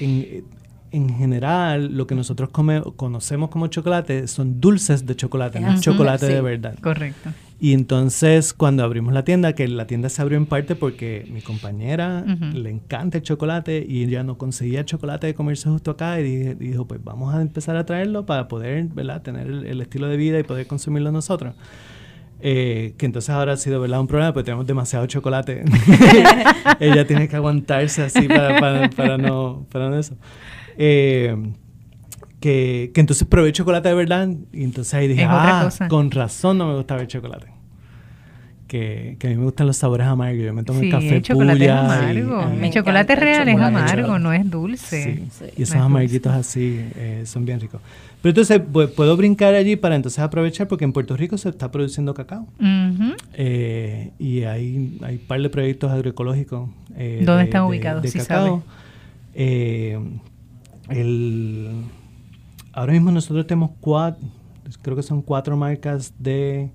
en, en general lo que nosotros come- conocemos como chocolate son dulces de chocolate, no Ujú, chocolate sí. de verdad. Correcto. Y entonces cuando abrimos la tienda, que la tienda se abrió en parte porque mi compañera Ujú. le encanta el chocolate y ella no conseguía chocolate de comerse justo acá y dije- dijo, pues vamos a empezar a traerlo para poder ¿verdad? tener el, el estilo de vida y poder consumirlo nosotros. Eh, que entonces ahora ha sido ¿verdad? un problema porque tenemos demasiado chocolate. Ella tiene que aguantarse así para, para, para no, para no eso. Eh, que, que, entonces probé chocolate de verdad y entonces ahí dije, ah, con razón no me gustaba el chocolate. Que, que, a mí me gustan los sabores amargos. Yo me tomo el café el chocolate es amargo. el chocolate real es amargo, no es dulce. Sí. y esos amarguitos así eh, son bien ricos. Pero entonces puedo brincar allí para entonces aprovechar porque en Puerto Rico se está produciendo cacao. eh, y hay, hay un par de proyectos agroecológicos. Eh, ¿Dónde están ubicados? De, cacao. Eh, el, ahora mismo nosotros tenemos cuatro, creo que son cuatro marcas de,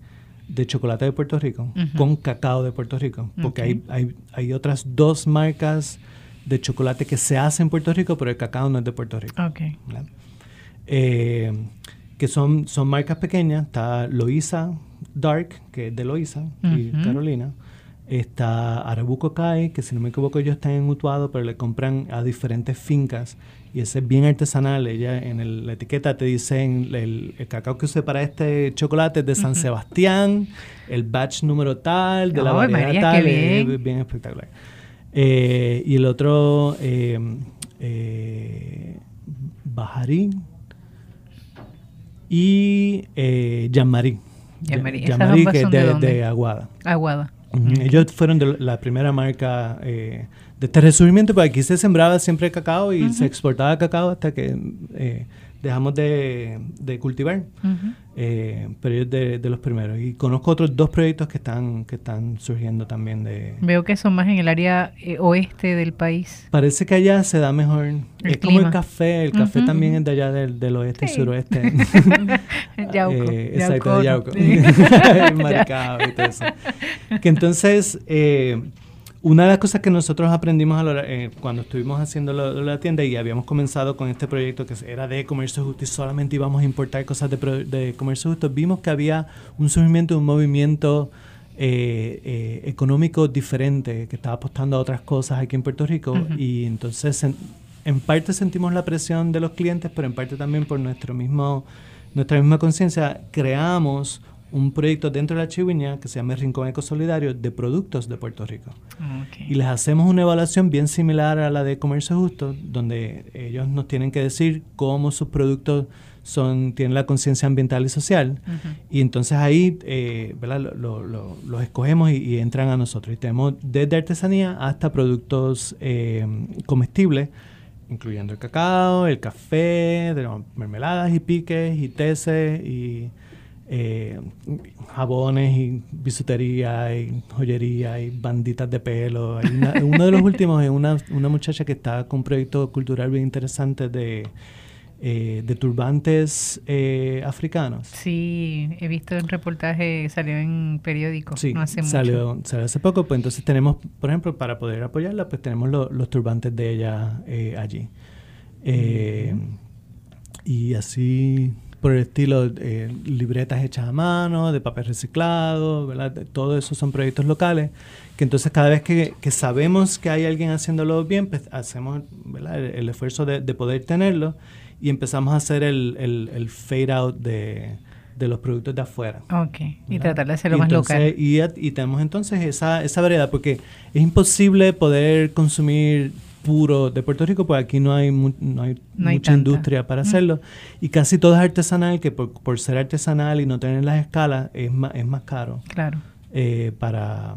de chocolate de Puerto Rico con cacao de Puerto Rico. Porque hay, hay, hay otras dos marcas de chocolate que se hacen en Puerto Rico, pero el cacao no es de Puerto Rico. Okay. Eh, que son, son marcas pequeñas. Está Loisa Dark, que es de Loisa y Carolina. Está Arabuco Kai, que si no me equivoco ellos están en Utuado, pero le compran a diferentes fincas. Y ese es bien artesanal. Ella en la etiqueta te dicen el, cacao que usé para este chocolate es de San Sebastián, el batch número tal, de la variedad tal. Es bien espectacular. Eh, y el otro, eh, eh, Bajarín, y eh, Jean-Marie. Jean-Marie, que es de, Aguada. Aguada. Ellos fueron de la primera marca eh, de este resurgimiento, porque aquí se sembraba siempre cacao y se exportaba cacao hasta que eh, dejamos de, cultivar. Eh, pero ellos de, de, los primeros. Y conozco otros dos proyectos que están, que están surgiendo también de... Veo que son más en el área eh, oeste del país. Parece que allá se da mejor. es como el café. El café también es de allá del, del oeste y suroeste. Yauco. eh, exacto, Yauco. Marcado y todo eso. Que entonces... Una de las cosas que nosotros aprendimos a eh, cuando estuvimos haciendo la tienda y habíamos comenzado con este proyecto que era de comercio justo y solamente íbamos a importar cosas de, de comercio justo, vimos que había un surgimiento, un movimiento eh, eh, económico diferente que estaba apostando a otras cosas aquí en Puerto Rico y entonces en, en, parte sentimos la presión de los clientes, pero en parte también por nuestro mismo, nuestra misma conciencia creamos un proyecto dentro de la Chiviña que se llama Rincón Eco Solidario de productos de Puerto Rico. Y les hacemos una evaluación bien similar a la de Comercio Justo, donde ellos nos tienen que decir cómo sus productos son, tienen la conciencia ambiental y social. Y entonces ahí eh, los escogemos y, entran a nosotros. Y tenemos desde artesanía hasta productos eh, comestibles incluyendo el cacao, el café, mermeladas y piques y teces y eh, jabones y bisutería y joyería y banditas de pelo. uno de los últimos es una, una, muchacha que está con un proyecto cultural bien interesante de, eh, de turbantes eh, africanos. Sí, he visto un reportaje, salió en periódico sí, no hace salió, mucho. Salió hace poco, pues entonces tenemos, por ejemplo, para poder apoyarla, pues tenemos los turbantes de ella allí. Y así por el estilo eh, libretas hechas a mano, de papel reciclado, ¿verdad? Todo eso son proyectos locales, que entonces cada vez que, que sabemos que hay alguien haciéndolo bien, pues hacemos ¿verdad? El, esfuerzo de, de, poder tenerlo y empezamos a hacer el, el, el fade out de, de, los productos de afuera. Ok, y tratar de hacerlo más local. Y, y tenemos entonces esa, esa variedad, porque es imposible poder consumir puro. De Puerto Rico, pues aquí no hay, no hay, mucha industria para hacerlo. Y casi todo es artesanal, que por, por, ser artesanal y no tener las escalas es más, es más caro. Claro. Eh, para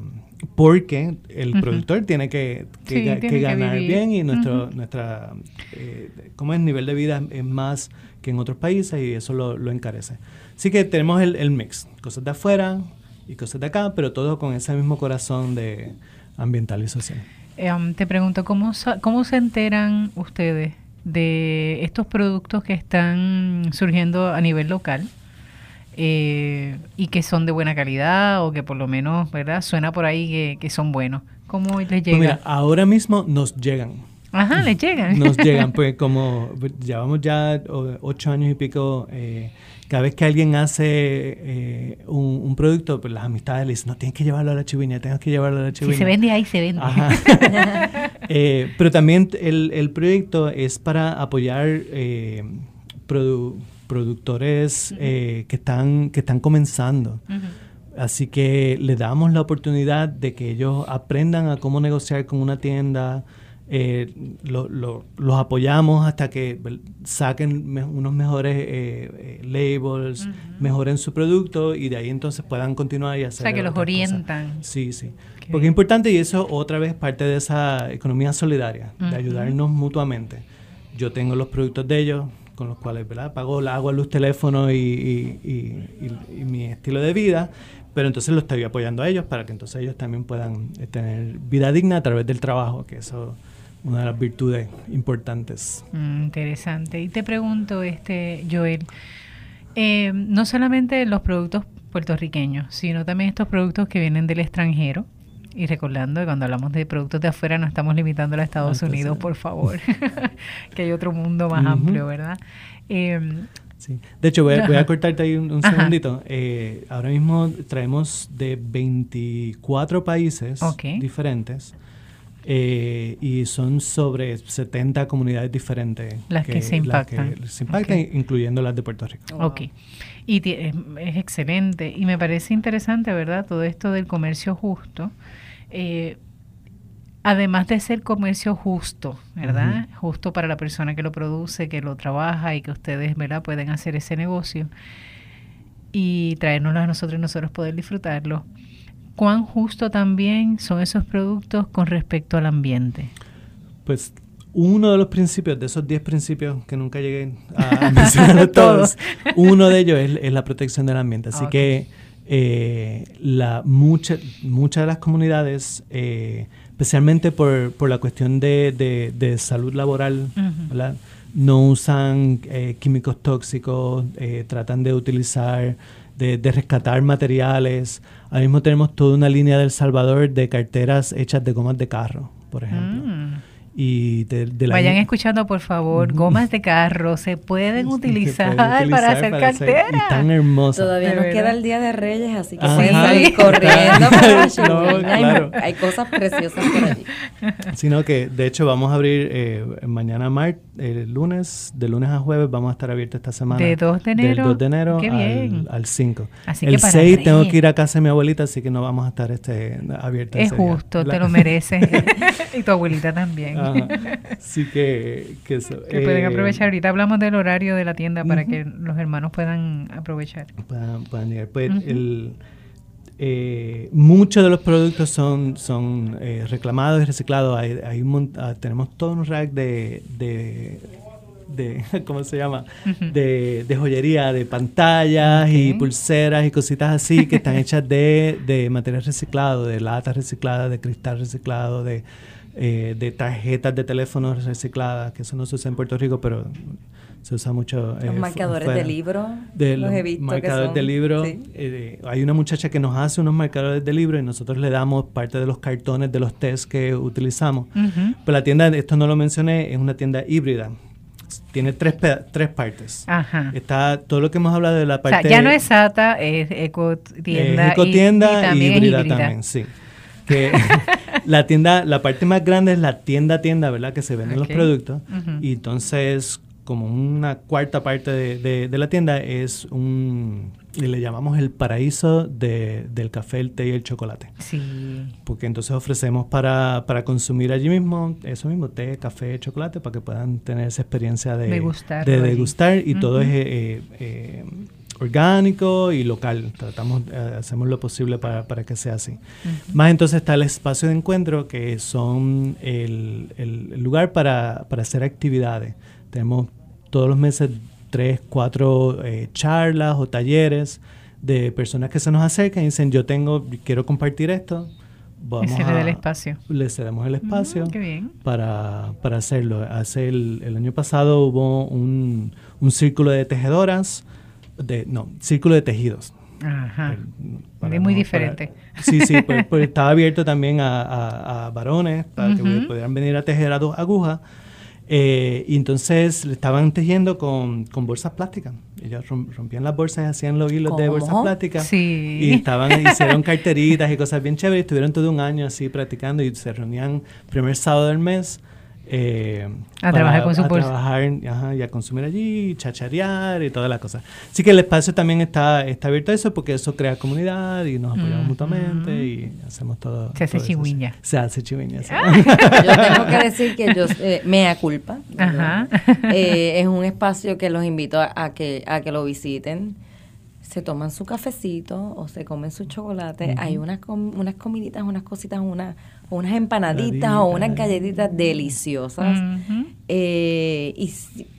porque el productor tiene que, que, ganar bien y nuestro nuestra eh, como es nivel de vida es más que en otros países y eso lo, lo encarece. Así que tenemos el, el, mix cosas de afuera y cosas de acá pero todo con ese mismo corazón de ambiental y social Em, te pregunto, ¿cómo, ¿cómo se enteran ustedes de estos productos que están surgiendo a nivel local eh, y que son de buena calidad o que por lo menos, ¿verdad? Suena por ahí que, son buenos. ¿Cómo les pues llega? mira, ahora mismo nos llegan. Ajá, les llegan. Nos llegan, pues como llevamos ya ocho años y pico eh, cada vez que alguien hace eh, un, producto, pues las amistades le dicen, no, tienes que llevarlo a la chiviña, tienes que llevarlo a la chiviña. Si se vende ahí, se vende. eh, pero también el, el, proyecto es para apoyar eh, productores eh, que, están, que están comenzando. Así que le damos la oportunidad de que ellos aprendan a cómo negociar con una tienda, eh, los apoyamos hasta que saquen unos mejores eh, eh, labels, mejoren su producto y de ahí entonces puedan continuar y hacer. O sea, que los orientan. Sí, sí. Porque es importante y eso otra vez parte de esa economía solidaria, de ayudarnos mutuamente. Yo tengo los productos de ellos, con los cuales ¿verdad? pago la agua, luz, teléfono y, y, mi estilo de vida, pero entonces lo estoy apoyando a ellos para que entonces ellos también puedan tener vida digna a través del trabajo, que eso una de las virtudes importantes. Mm, interesante. Y te pregunto, este Joel, eh, no solamente los productos puertorriqueños, sino también estos productos que vienen del extranjero. Y recordando que cuando hablamos de productos de afuera no estamos limitando a Estados Unidos, por favor, que hay otro mundo más amplio, ¿verdad? Em, sí. De hecho, voy a, cortarte ahí un, segundito. Eh, ahora mismo traemos de 24 países diferentes eh, y son sobre 70 comunidades diferentes. Las que, se impactan. se impactan, incluyendo las de Puerto Rico. Ok. Y es, excelente. Y me parece interesante, ¿verdad? Todo esto del comercio justo. Eh, además de ser comercio justo, ¿verdad? Justo para la persona que lo produce, que lo trabaja y que ustedes, ¿verdad? Pueden hacer ese negocio y traérnoslo a nosotros y nosotros poder disfrutarlo cuán justo también son esos productos con respecto al ambiente. Pues uno de los principios, de esos 10 principios que nunca llegué a mencionar todos, uno de ellos es, la protección del ambiente. Así que eh, la, mucha, muchas de las comunidades, eh, especialmente por, por, la cuestión de, de, salud laboral, no usan eh, químicos tóxicos, tratan de utilizar de, rescatar materiales. Ahora mismo tenemos toda una línea del Salvador de carteras hechas de gomas de carro, por ejemplo. Y Vayan escuchando, por favor, gomas de carro se pueden utilizar, para hacer carteras. y tan hermosas. Todavía nos queda el Día de Reyes, así que pueden salir corriendo hay, cosas preciosas por allí. Sino que, de hecho, vamos a abrir eh, mañana, mar, el lunes, de lunes a jueves, vamos a estar abiertos esta semana. ¿De 2 de enero? Del 2 de enero al, al, 5. Así el 6 tengo que ir a casa de mi abuelita, así que no vamos a estar este, abiertos. Es justo, te lo mereces. y tu abuelita también. Así que, que, eso, que pueden eh, aprovechar. Ahorita hablamos del horario de la tienda para que los hermanos puedan aprovechar. Puedan, llegar. Pues el, eh, muchos de los productos son, son eh, reclamados y reciclados. Hay, hay ah, tenemos todo un rack de, de, de ¿cómo se llama? de, de, joyería, de pantallas y pulseras y cositas así que están hechas de, de material reciclado, de latas recicladas, de cristal reciclado, de eh, de tarjetas de teléfonos recicladas, que eso no se usa en Puerto Rico, pero se usa mucho. Los eh, marcadores de libro. De los, marcadores de libro. Eh, hay una muchacha que nos hace unos marcadores de libro y nosotros le damos parte de los cartones de los test que utilizamos. Pero la tienda, esto no lo mencioné, es una tienda híbrida tiene tres, tres partes. Ajá. Está todo lo que hemos hablado de la parte... O sea, ya no es SATA, es ecotienda. Es ecotienda y, híbrida, también, sí que la tienda, la parte más grande es la tienda tienda, ¿verdad? Que se venden los productos. Y entonces, como una cuarta parte de, de, la tienda es un, y le llamamos el paraíso de, del café, el té y el chocolate. Sí. Porque entonces ofrecemos para, para consumir allí mismo, eso mismo, té, café, chocolate, para que puedan tener esa experiencia de, de degustar. Y todo es... Eh, eh, orgánico y local. Tratamos, eh, hacemos lo posible para, para que sea así. Más entonces está el espacio de encuentro, que son el, el lugar para, para, hacer actividades. Tenemos todos los meses tres, cuatro eh, charlas o talleres de personas que se nos acercan y dicen, yo tengo, quiero compartir esto. Vamos se le da el espacio. Le cedemos el espacio Para, para hacerlo. Hace el, el año pasado hubo un, un círculo de tejedoras de, no, círculo de tejidos. Ajá. Es muy diferente. sí, sí, pues, pues, estaba abierto también a, a, varones para que pudieran venir a tejer a dos agujas. Eh, y entonces le estaban tejiendo con, con bolsas plásticas. Ellos rompían las bolsas y hacían los hilos de bolsas plásticas. Sí. Y estaban, hicieron carteritas y cosas bien chéveres. Estuvieron todo un año así practicando y se reunían primer sábado del mes eh, a trabajar con su a trabajar y a consumir allí, chacharear y toda la cosa. Así que el espacio también está, está abierto a eso porque eso crea comunidad y nos apoyamos mutuamente y hacemos todo. Se hace chihuiña. Se hace chihuiña. yo tengo que decir que yo, eh, mea culpa. Eh, es un espacio que los invito a, que, a que lo visiten se toman su cafecito o se comen su chocolate. Hay unas, unas comiditas, unas cositas, unas unas empanaditas o unas galletitas deliciosas. Eh, y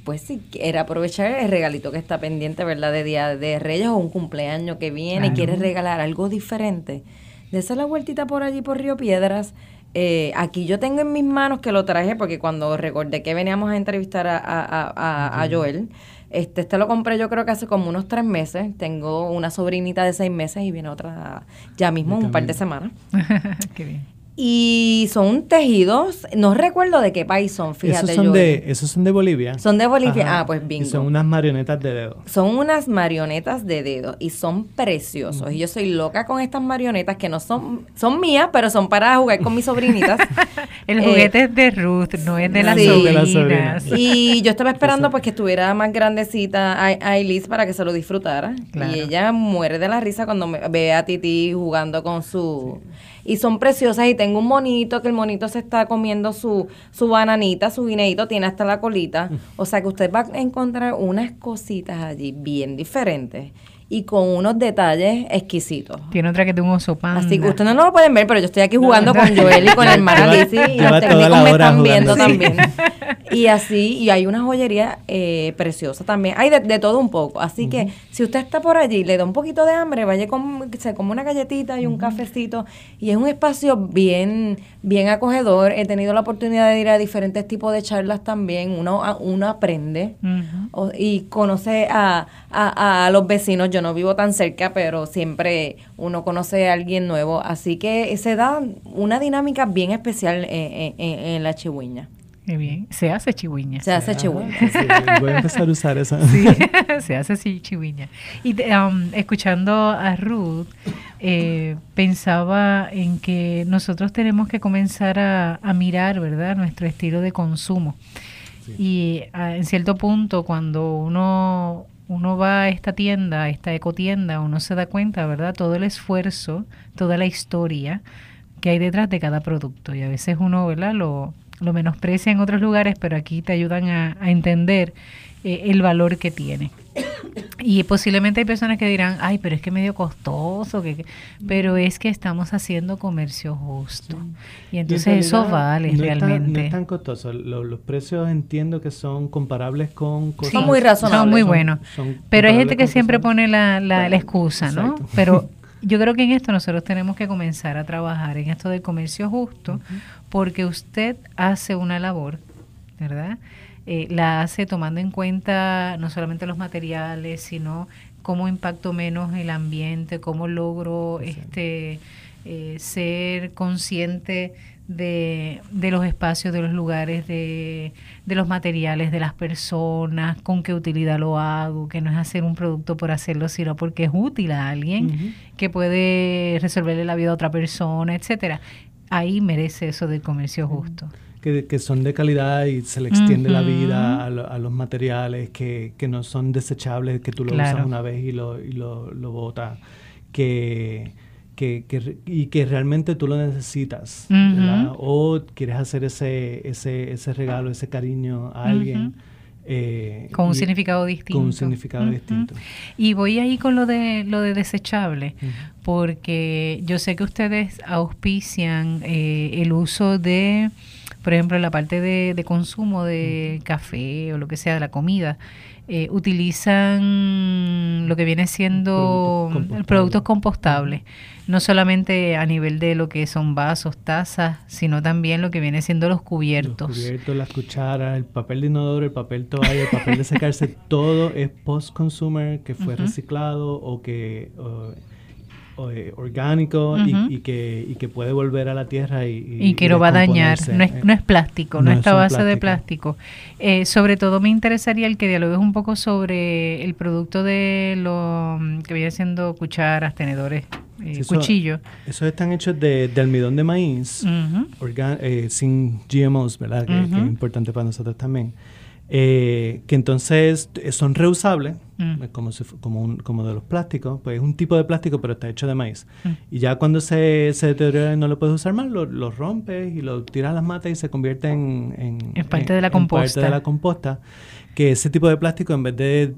pues si quiere aprovechar el regalito que está pendiente, ¿verdad? De Día de Reyes o un cumpleaños que viene y quiere regalar algo diferente, dése la vueltita por allí por Río Piedras. Eh, aquí yo tengo en mis manos que lo traje porque cuando recordé que veníamos a entrevistar a, a, a, Joel, este, este lo compré yo creo que hace como unos tres meses. Tengo una sobrinita de seis meses y viene otra ya mismo, un par de semanas. Qué bien. Y son tejidos, no recuerdo de qué país son, fíjate. Esos son, de, esos son de Bolivia. Son de Bolivia, ah, pues bingo. Y son unas marionetas de dedo. Son unas marionetas de dedo y son preciosos. Y yo soy loca con estas marionetas que no son, son mías, pero son para jugar con mis sobrinitas. El eh, juguete es de Ruth, no es de, las sobrinas. Y yo estaba esperando pues que estuviera más grandecita Ailis para que se lo disfrutara. Y ella muere de la risa cuando me ve a Titi jugando con su y son preciosas y tengo un monito que el monito se está comiendo su, su bananita, su guineito, tiene hasta la colita. O sea que usted va a encontrar unas cositas allí bien diferentes y con unos detalles exquisitos. Tiene otra que tengo un oso panda. Así que ustedes no lo pueden ver, pero yo estoy aquí jugando con Joel y con el hermana y los técnicos me están viendo también. Y así, y hay una joyería eh, preciosa también. Hay de, todo un poco. Así que si usted está por allí, le da un poquito de hambre, vaya con, se come una galletita y un cafecito. Y es un espacio bien, bien acogedor. He tenido la oportunidad de ir a diferentes tipos de charlas también. Uno, uno aprende y conoce a, a, a los vecinos. Yo no vivo tan cerca, pero siempre uno conoce a alguien nuevo. Así que se da una dinámica bien especial en, la chihuiña. Qué bien. Se hace chihuiña. Se hace chihuiña. voy a empezar a usar esa. Sí, se hace así chihuiña. Y um, escuchando a Ruth, eh, pensaba en que nosotros tenemos que comenzar a, mirar, ¿verdad?, nuestro estilo de consumo. Y ah, en cierto punto, cuando uno uno va a esta tienda, a esta ecotienda, uno se da cuenta, ¿verdad? Todo el esfuerzo, toda la historia que hay detrás de cada producto. Y a veces uno, ¿verdad? Lo, lo menosprecia en otros lugares, pero aquí te ayudan a, a entender eh, el valor que tiene. Y posiblemente hay personas que dirán, ay, pero es que medio costoso, que, pero es que estamos haciendo comercio justo. Y entonces eso vale realmente. no es tan costoso. los precios entiendo que son comparables con cosas. Son muy razonables. Son muy buenos. pero hay gente que siempre pone la, la, excusa, ¿no? Pero yo creo que en esto nosotros tenemos que comenzar a trabajar en esto del comercio justo, porque usted hace una labor, ¿verdad? Eh, la hace tomando en cuenta no solamente los materiales, sino cómo impacto menos el ambiente, cómo logro este eh, ser consciente de, los espacios, de los lugares, de, los materiales, de las personas, con qué utilidad lo hago, que no es hacer un producto por hacerlo, sino porque es útil a alguien, que puede resolverle la vida a otra persona, etcétera. Ahí merece eso del comercio justo que, son de calidad y se le extiende la vida a, los materiales, que, que, no son desechables, que tú lo usas una vez y lo, y lo, lo botas, que, que, y que realmente tú lo necesitas, o quieres hacer ese, ese, ese regalo, ese cariño a alguien. Eh, con un significado distinto. Con un significado distinto. Y voy ahí con lo de lo de desechable, porque yo sé que ustedes auspician eh, el uso de por ejemplo, en la parte de, consumo de café o lo que sea, de la comida, eh, utilizan lo que viene siendo productos compostables. no solamente a nivel de lo que son vasos, tazas, sino también lo que viene siendo los cubiertos. Los cubiertos, las cucharas, el papel de inodoro, el papel toalla, el papel de secarse, todo es post-consumer que fue reciclado o que eh, orgánico y, que, y que puede volver a la tierra y, y, que lo va a dañar. No es, no es plástico, no, está base de plástico. Eh, sobre todo me interesaría el que dialogues un poco sobre el producto de lo que viene siendo cucharas, tenedores, eh, cuchillos. Esos están hechos de, almidón de maíz, eh, sin GMOs, ¿verdad? Que, es importante para nosotros también. Eh, que entonces son reusables, mm. como, como, como de los plásticos, pues es un tipo de plástico, pero está hecho de maíz. Mm. Y ya cuando se, se deteriora y no lo puedes usar más, lo, lo, rompes y lo tiras a las matas y se convierte en, en, parte de la composta. parte de la composta. Que ese tipo de plástico, en vez de,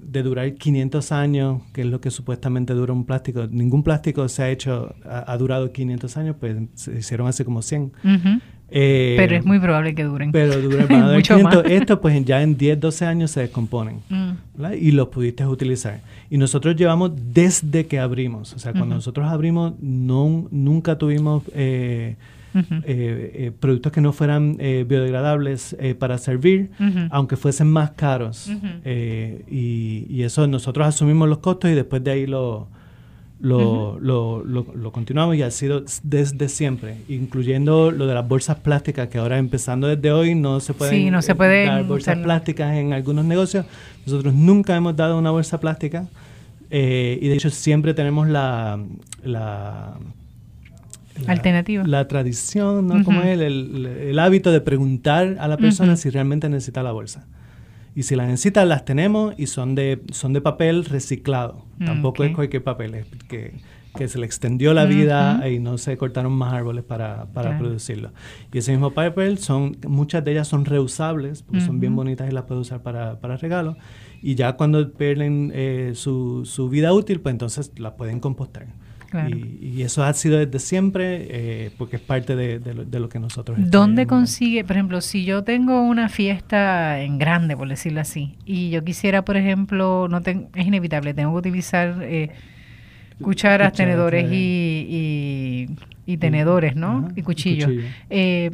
de, durar 500 años, que es lo que supuestamente dura un plástico, ningún plástico se ha hecho, ha, durado 500 años, pues se hicieron hace como 100. Eh, pero es muy probable que duren. Pero duran Mucho más. Esto pues ya en 10, 12 años se descomponen mm. y los pudiste utilizar. Y nosotros llevamos desde que abrimos. O sea, cuando nosotros abrimos no, nunca tuvimos eh, eh, productos que no fueran biodegradables para servir, aunque fuesen más caros. Y, y, eso nosotros asumimos los costos y después de ahí lo lo, lo, lo, continuamos y ha sido desde siempre, incluyendo lo de las bolsas plásticas, que ahora empezando desde hoy no se pueden no se eh, dar bolsas plásticas en algunos negocios. Nosotros nunca hemos dado una bolsa plástica eh, y de hecho siempre tenemos la, la alternativa. La tradición, ¿no? Como el, el, hábito de preguntar a la persona si realmente necesita la bolsa. Y si las necesitas, las tenemos y son de, son de papel reciclado. Mm, Tampoco es cualquier papel, es que, que se le extendió la vida y no se cortaron más árboles para, para producirlo. Y ese mismo papel, son, muchas de ellas son reusables, porque son bien bonitas y las puedes usar para, para regalo. Y ya cuando pierden eh, su, su vida útil, pues entonces las pueden compostar. Y, eso ha sido desde siempre, eh, porque es parte de, lo, que nosotros... ¿Dónde consigue, por ejemplo, si yo tengo una fiesta en grande, por decirlo así, y yo quisiera, por ejemplo, no es inevitable, tengo que utilizar eh, cucharas, tenedores y, y, tenedores, ¿no? y cuchillos. Eh,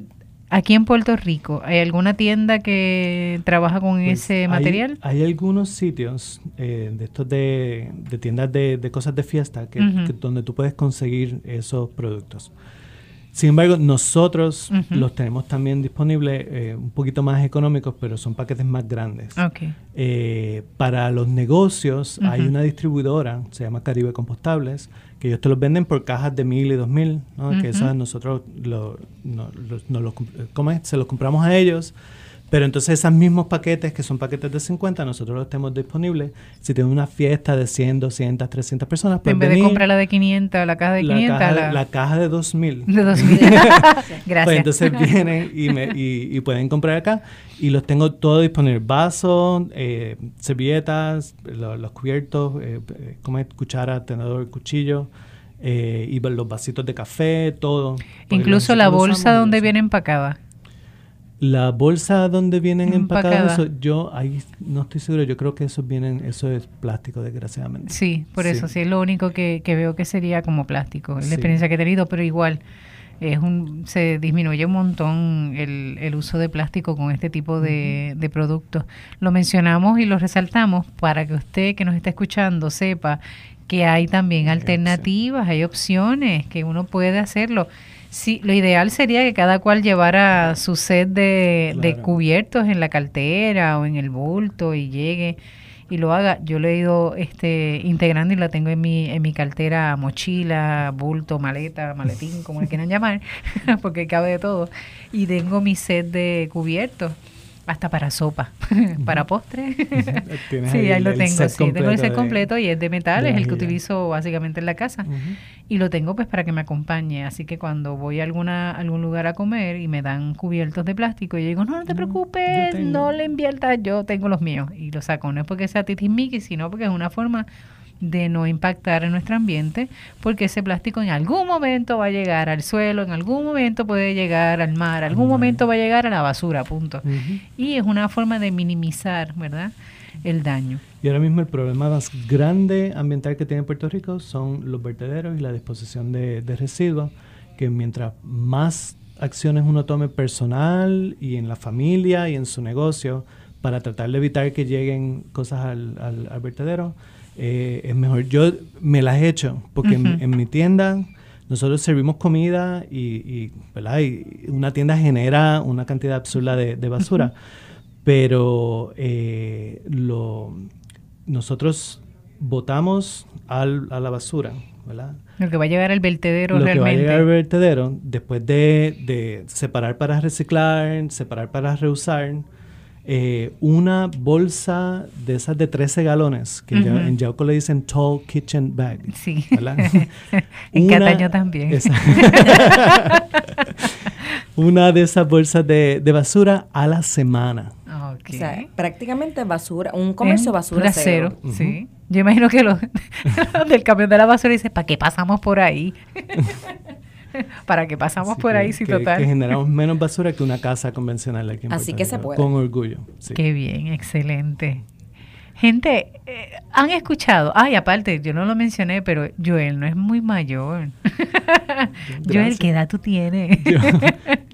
Aquí en Puerto Rico, ¿hay alguna tienda que trabaja con pues ese material? Hay algunos sitios eh, de estos de, tiendas de, cosas de fiesta que, donde tú puedes conseguir esos productos. Sin embargo, nosotros los tenemos también disponibles eh, un poquito más económicos, pero son paquetes más grandes. Eh, para los negocios hay una distribuidora, se llama Caribe Compostables, que ellos te los venden por cajas de mil y dos mil, que esas nosotros lo, se los compramos a ellos pero entonces esos mismos paquetes, que son paquetes de 50, nosotros los tenemos disponibles. Si tienes una fiesta de 100, 200, 300 personas, pues En vez de comprar la de 500, la caja de 500, la, caja de 2000. De 2000. Gracias. Pues entonces vienen y, me, y, pueden comprar acá. Y los tengo todo disponible. Vasos, eh, servilletas, los cubiertos, eh, como es, cuchara, tenedor, cuchillo. Eh, y los vasitos de café, todo. Incluso la bolsa donde viene empacada. La bolsa donde vienen empacados, yo ahí no estoy seguro, yo creo que eso vienen, eso es plástico, desgraciadamente. Sí, por eso, sí, es lo único que, veo que sería como plástico, la experiencia que he tenido, pero igual es un, se disminuye un montón el, el uso de plástico con este tipo de, de productos. Lo mencionamos y lo resaltamos para que usted que nos está escuchando sepa que hay también alternativas, hay opciones, que uno puede hacerlo. Sí, lo ideal sería que cada cual llevara su set de, cubiertos en la cartera o en el bulto y llegue y lo haga. Yo lo he ido este, integrando y la tengo en mi, en mi cartera, mochila, bulto, maleta, maletín, como le quieran llamar, porque cabe de todo. Y tengo mi set de cubiertos hasta para sopa, para postre. sí, ahí, lo tengo, sí, tengo el set completo y es de metal, es el que utilizo básicamente en la casa. Y lo tengo pues para que me acompañe, así que cuando voy a alguna algún lugar a comer y me dan cubiertos de plástico, yo digo, no, no te preocupes, no le inviertas, yo tengo los míos. Y lo saco, no es porque sea titismiqui, sino porque es una forma de no impactar en nuestro ambiente, porque ese plástico en algún momento va a llegar al suelo, en algún momento puede llegar al mar, algún momento va a llegar a la basura, punto. Y es una forma de minimizar, ¿verdad? El daño. Y ahora mismo el problema más grande ambiental que tiene Puerto Rico son los vertederos y la disposición de, residuos, que mientras más acciones uno tome personal y en la familia y en su negocio para tratar de evitar que lleguen cosas al, al vertedero, eh, es mejor. Yo me las he hecho, porque en, mi tienda nosotros servimos comida y, una tienda genera una cantidad absurda de, basura, pero eh, lo, nosotros botamos a la basura ¿verdad? Lo que va a llegar al vertedero Lo realmente. que va a llegar al vertedero, después de, de separar para reciclar, separar para reusar, eh, una bolsa de esas de 13 galones, que ya- Ujú. en Yauco le dicen tall kitchen bag. Sí. ¿verdad? en Una- Cataño también. esa- una de esas bolsas de, de basura a la semana. Ok. O sea, prácticamente basura, un comercio Es basura cero. Sí. Yo imagino que los, los del camión de la basura dicen, ¿para qué pasamos por ahí? ¿Para qué pasamos Así por que- ahí? Sí, que, total. que generamos menos basura que una casa convencional aquí en Así Puerto que se puede. Con orgullo. sí. Qué bien, excelente. Gente, eh, han escuchado, ay, aparte, yo no lo mencioné, pero Joel no es muy mayor. Joel. ¿qué edad tú tienes? Yo,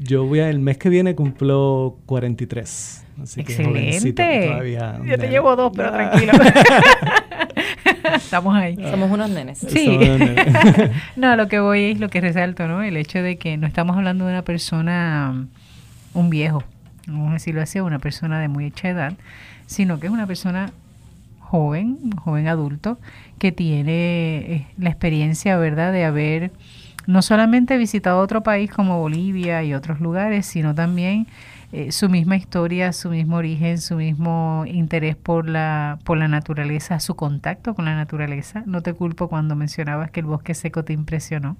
yo voy a, el mes que viene cumplo 43. Así que jovencito, Excelente. todavía un Yo te llevo dos, pero tranquilo. Estamos ahí. Somos unos nenes. Sí. Nenes. No, lo que voy es lo que resalto, ¿no? El hecho de que no estamos hablando de una persona, un viejo, vamos a decirlo así, una persona de muy hecha edad, sino que es una persona joven, un joven adulto, que tiene eh, la experiencia, ¿verdad?, de haber no solamente visitado otro país como Bolivia y otros lugares, sino también eh, su misma historia, su mismo origen, su mismo interés por la, por la naturaleza, su contacto con la naturaleza. No te culpo cuando mencionabas que el bosque seco te impresionó,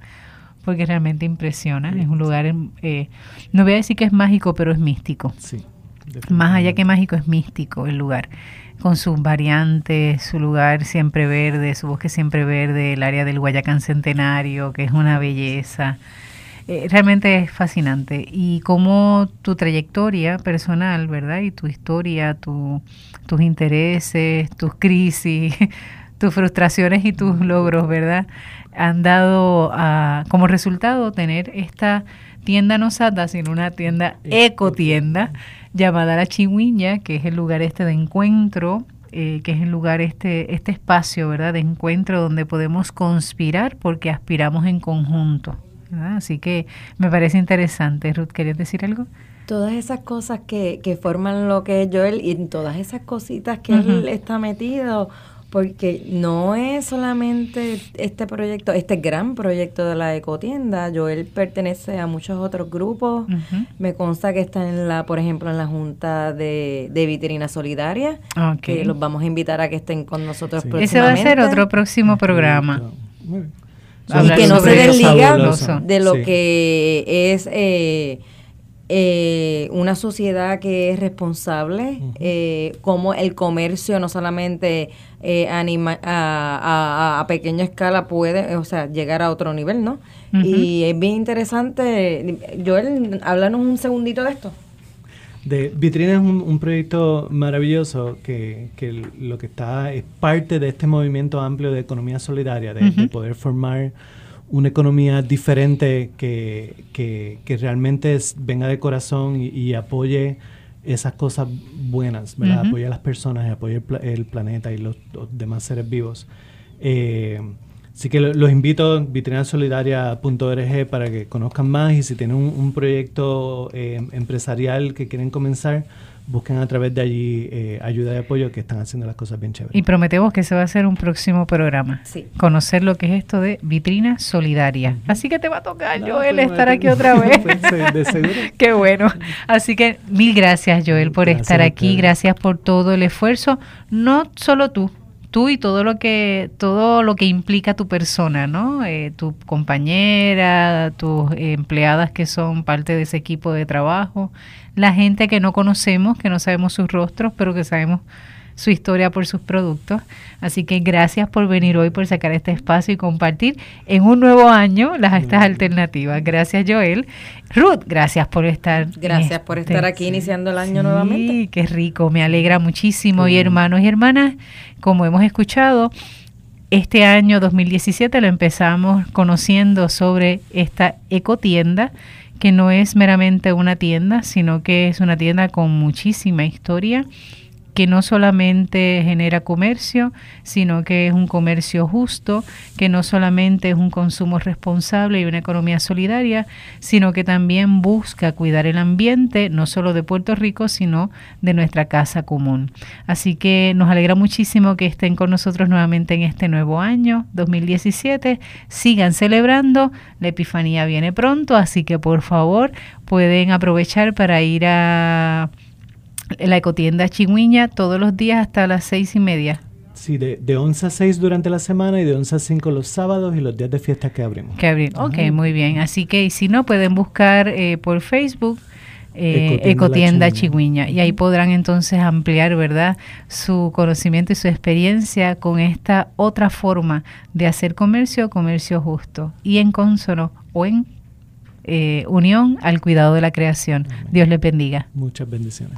porque realmente impresiona. Es un lugar, eh, no voy a decir que es mágico, pero es místico. Sí. Más allá que mágico, es místico el lugar, con sus variantes, su lugar siempre verde, su bosque siempre verde, el área del Guayacán Centenario, que es una belleza. Eh, realmente es fascinante. Y cómo tu trayectoria personal, ¿verdad? Y tu historia, tu, tus intereses, tus crisis, tus frustraciones y tus logros, ¿verdad? Han dado a- como resultado tener esta tienda no sata, sino una tienda ecotienda llamada La Chihuiña, que es el lugar este de encuentro, eh, que es el lugar este, este espacio, ¿verdad? De encuentro donde podemos conspirar porque aspiramos en conjunto. ¿Verdad? Así que me parece interesante. Ruth, ¿querías decir algo? Todas esas cosas que, que forman lo que es Joel y todas esas cositas que él está metido, porque no es solamente este proyecto, este gran proyecto de la ecotienda, Joel pertenece a muchos otros grupos. Me consta que está en la, por ejemplo, en la Junta de, de Vitrina Solidaria, Ok. que los vamos a invitar a que estén con nosotros Sí. Ese va a ser otro próximo programa. Muy bien. Y que no se desliga de lo Sí. que es eh, eh, una sociedad que es responsable, eh, como el comercio no solamente eh, anima- a, a- a pequeña escala puede, o sea, llegar a otro nivel, ¿no? Y es bien interesante. Joel, háblanos un segundito de esto. De, Vitrina es un, un proyecto maravilloso que, que lo que está es parte de este movimiento amplio de economía solidaria, de, de Ujú. poder formar una economía diferente que, que, que realmente es- venga de corazón y, y apoye esas cosas buenas, ¿verdad? Ujú. Apoye a las personas, apoye el, el planeta y los, los demás seres vivos. Eh, así que lo- los invito a vitrinasolidaria.org para que conozcan más y si tienen un, un proyecto eh, empresarial que quieren comenzar, busquen a través de allí eh, ayuda y apoyo que están haciendo las cosas bien chéveres. Y prometemos que se va a hacer un próximo programa. Sí. Conocer lo que es esto de vitrina solidaria. Así que te va a tocar, No, Joel, estar aquí otra vez. pues, de seguro. Qué bueno. Así que mil gracias, Joel, por Gracias estar aquí. Gracias por todo el esfuerzo. No solo tú, tú y todo lo que todo lo que implica tu persona, ¿no? Eh, tu compañera, tus empleadas que son parte de ese equipo de trabajo, la gente que no conocemos, que no sabemos sus rostros, pero que sabemos su historia por sus productos. Así que gracias por venir hoy, por sacar este espacio y compartir en un nuevo año las estas alternativas. Gracias, Joel. Ruth, gracias por estar. Gracias por este- estar aquí iniciando el año Sí, nuevamente. qué rico, me alegra muchísimo. Y hermanos y hermanas, como hemos escuchado, este año 2017 lo empezamos conociendo sobre esta ecotienda, que no es meramente una tienda, sino que es una tienda con muchísima historia que no solamente genera comercio, sino que es un comercio justo, que no solamente es un consumo responsable y una economía solidaria, sino que también busca cuidar el ambiente, no solo de Puerto Rico, sino de nuestra casa común. Así que nos alegra muchísimo que estén con nosotros nuevamente en este nuevo año 2017. Sigan celebrando, la Epifanía viene pronto, así que por favor pueden aprovechar para ir a la ecotienda Chigüiña todos los días hasta las seis y media. Sí, de, de 11 a 6 durante la semana y de 11 a 5 los sábados y los días de fiesta que abrimos. Que abrimos. Ok, muy bien. Así que si no, pueden buscar eh, por Facebook eh, Ecotienda, Chigüiña. Y ahí podrán entonces ampliar, ¿verdad?, su conocimiento y su experiencia con esta otra forma de hacer comercio, comercio justo y en consono o en eh, unión al cuidado de la creación. Dios le bendiga. Muchas bendiciones.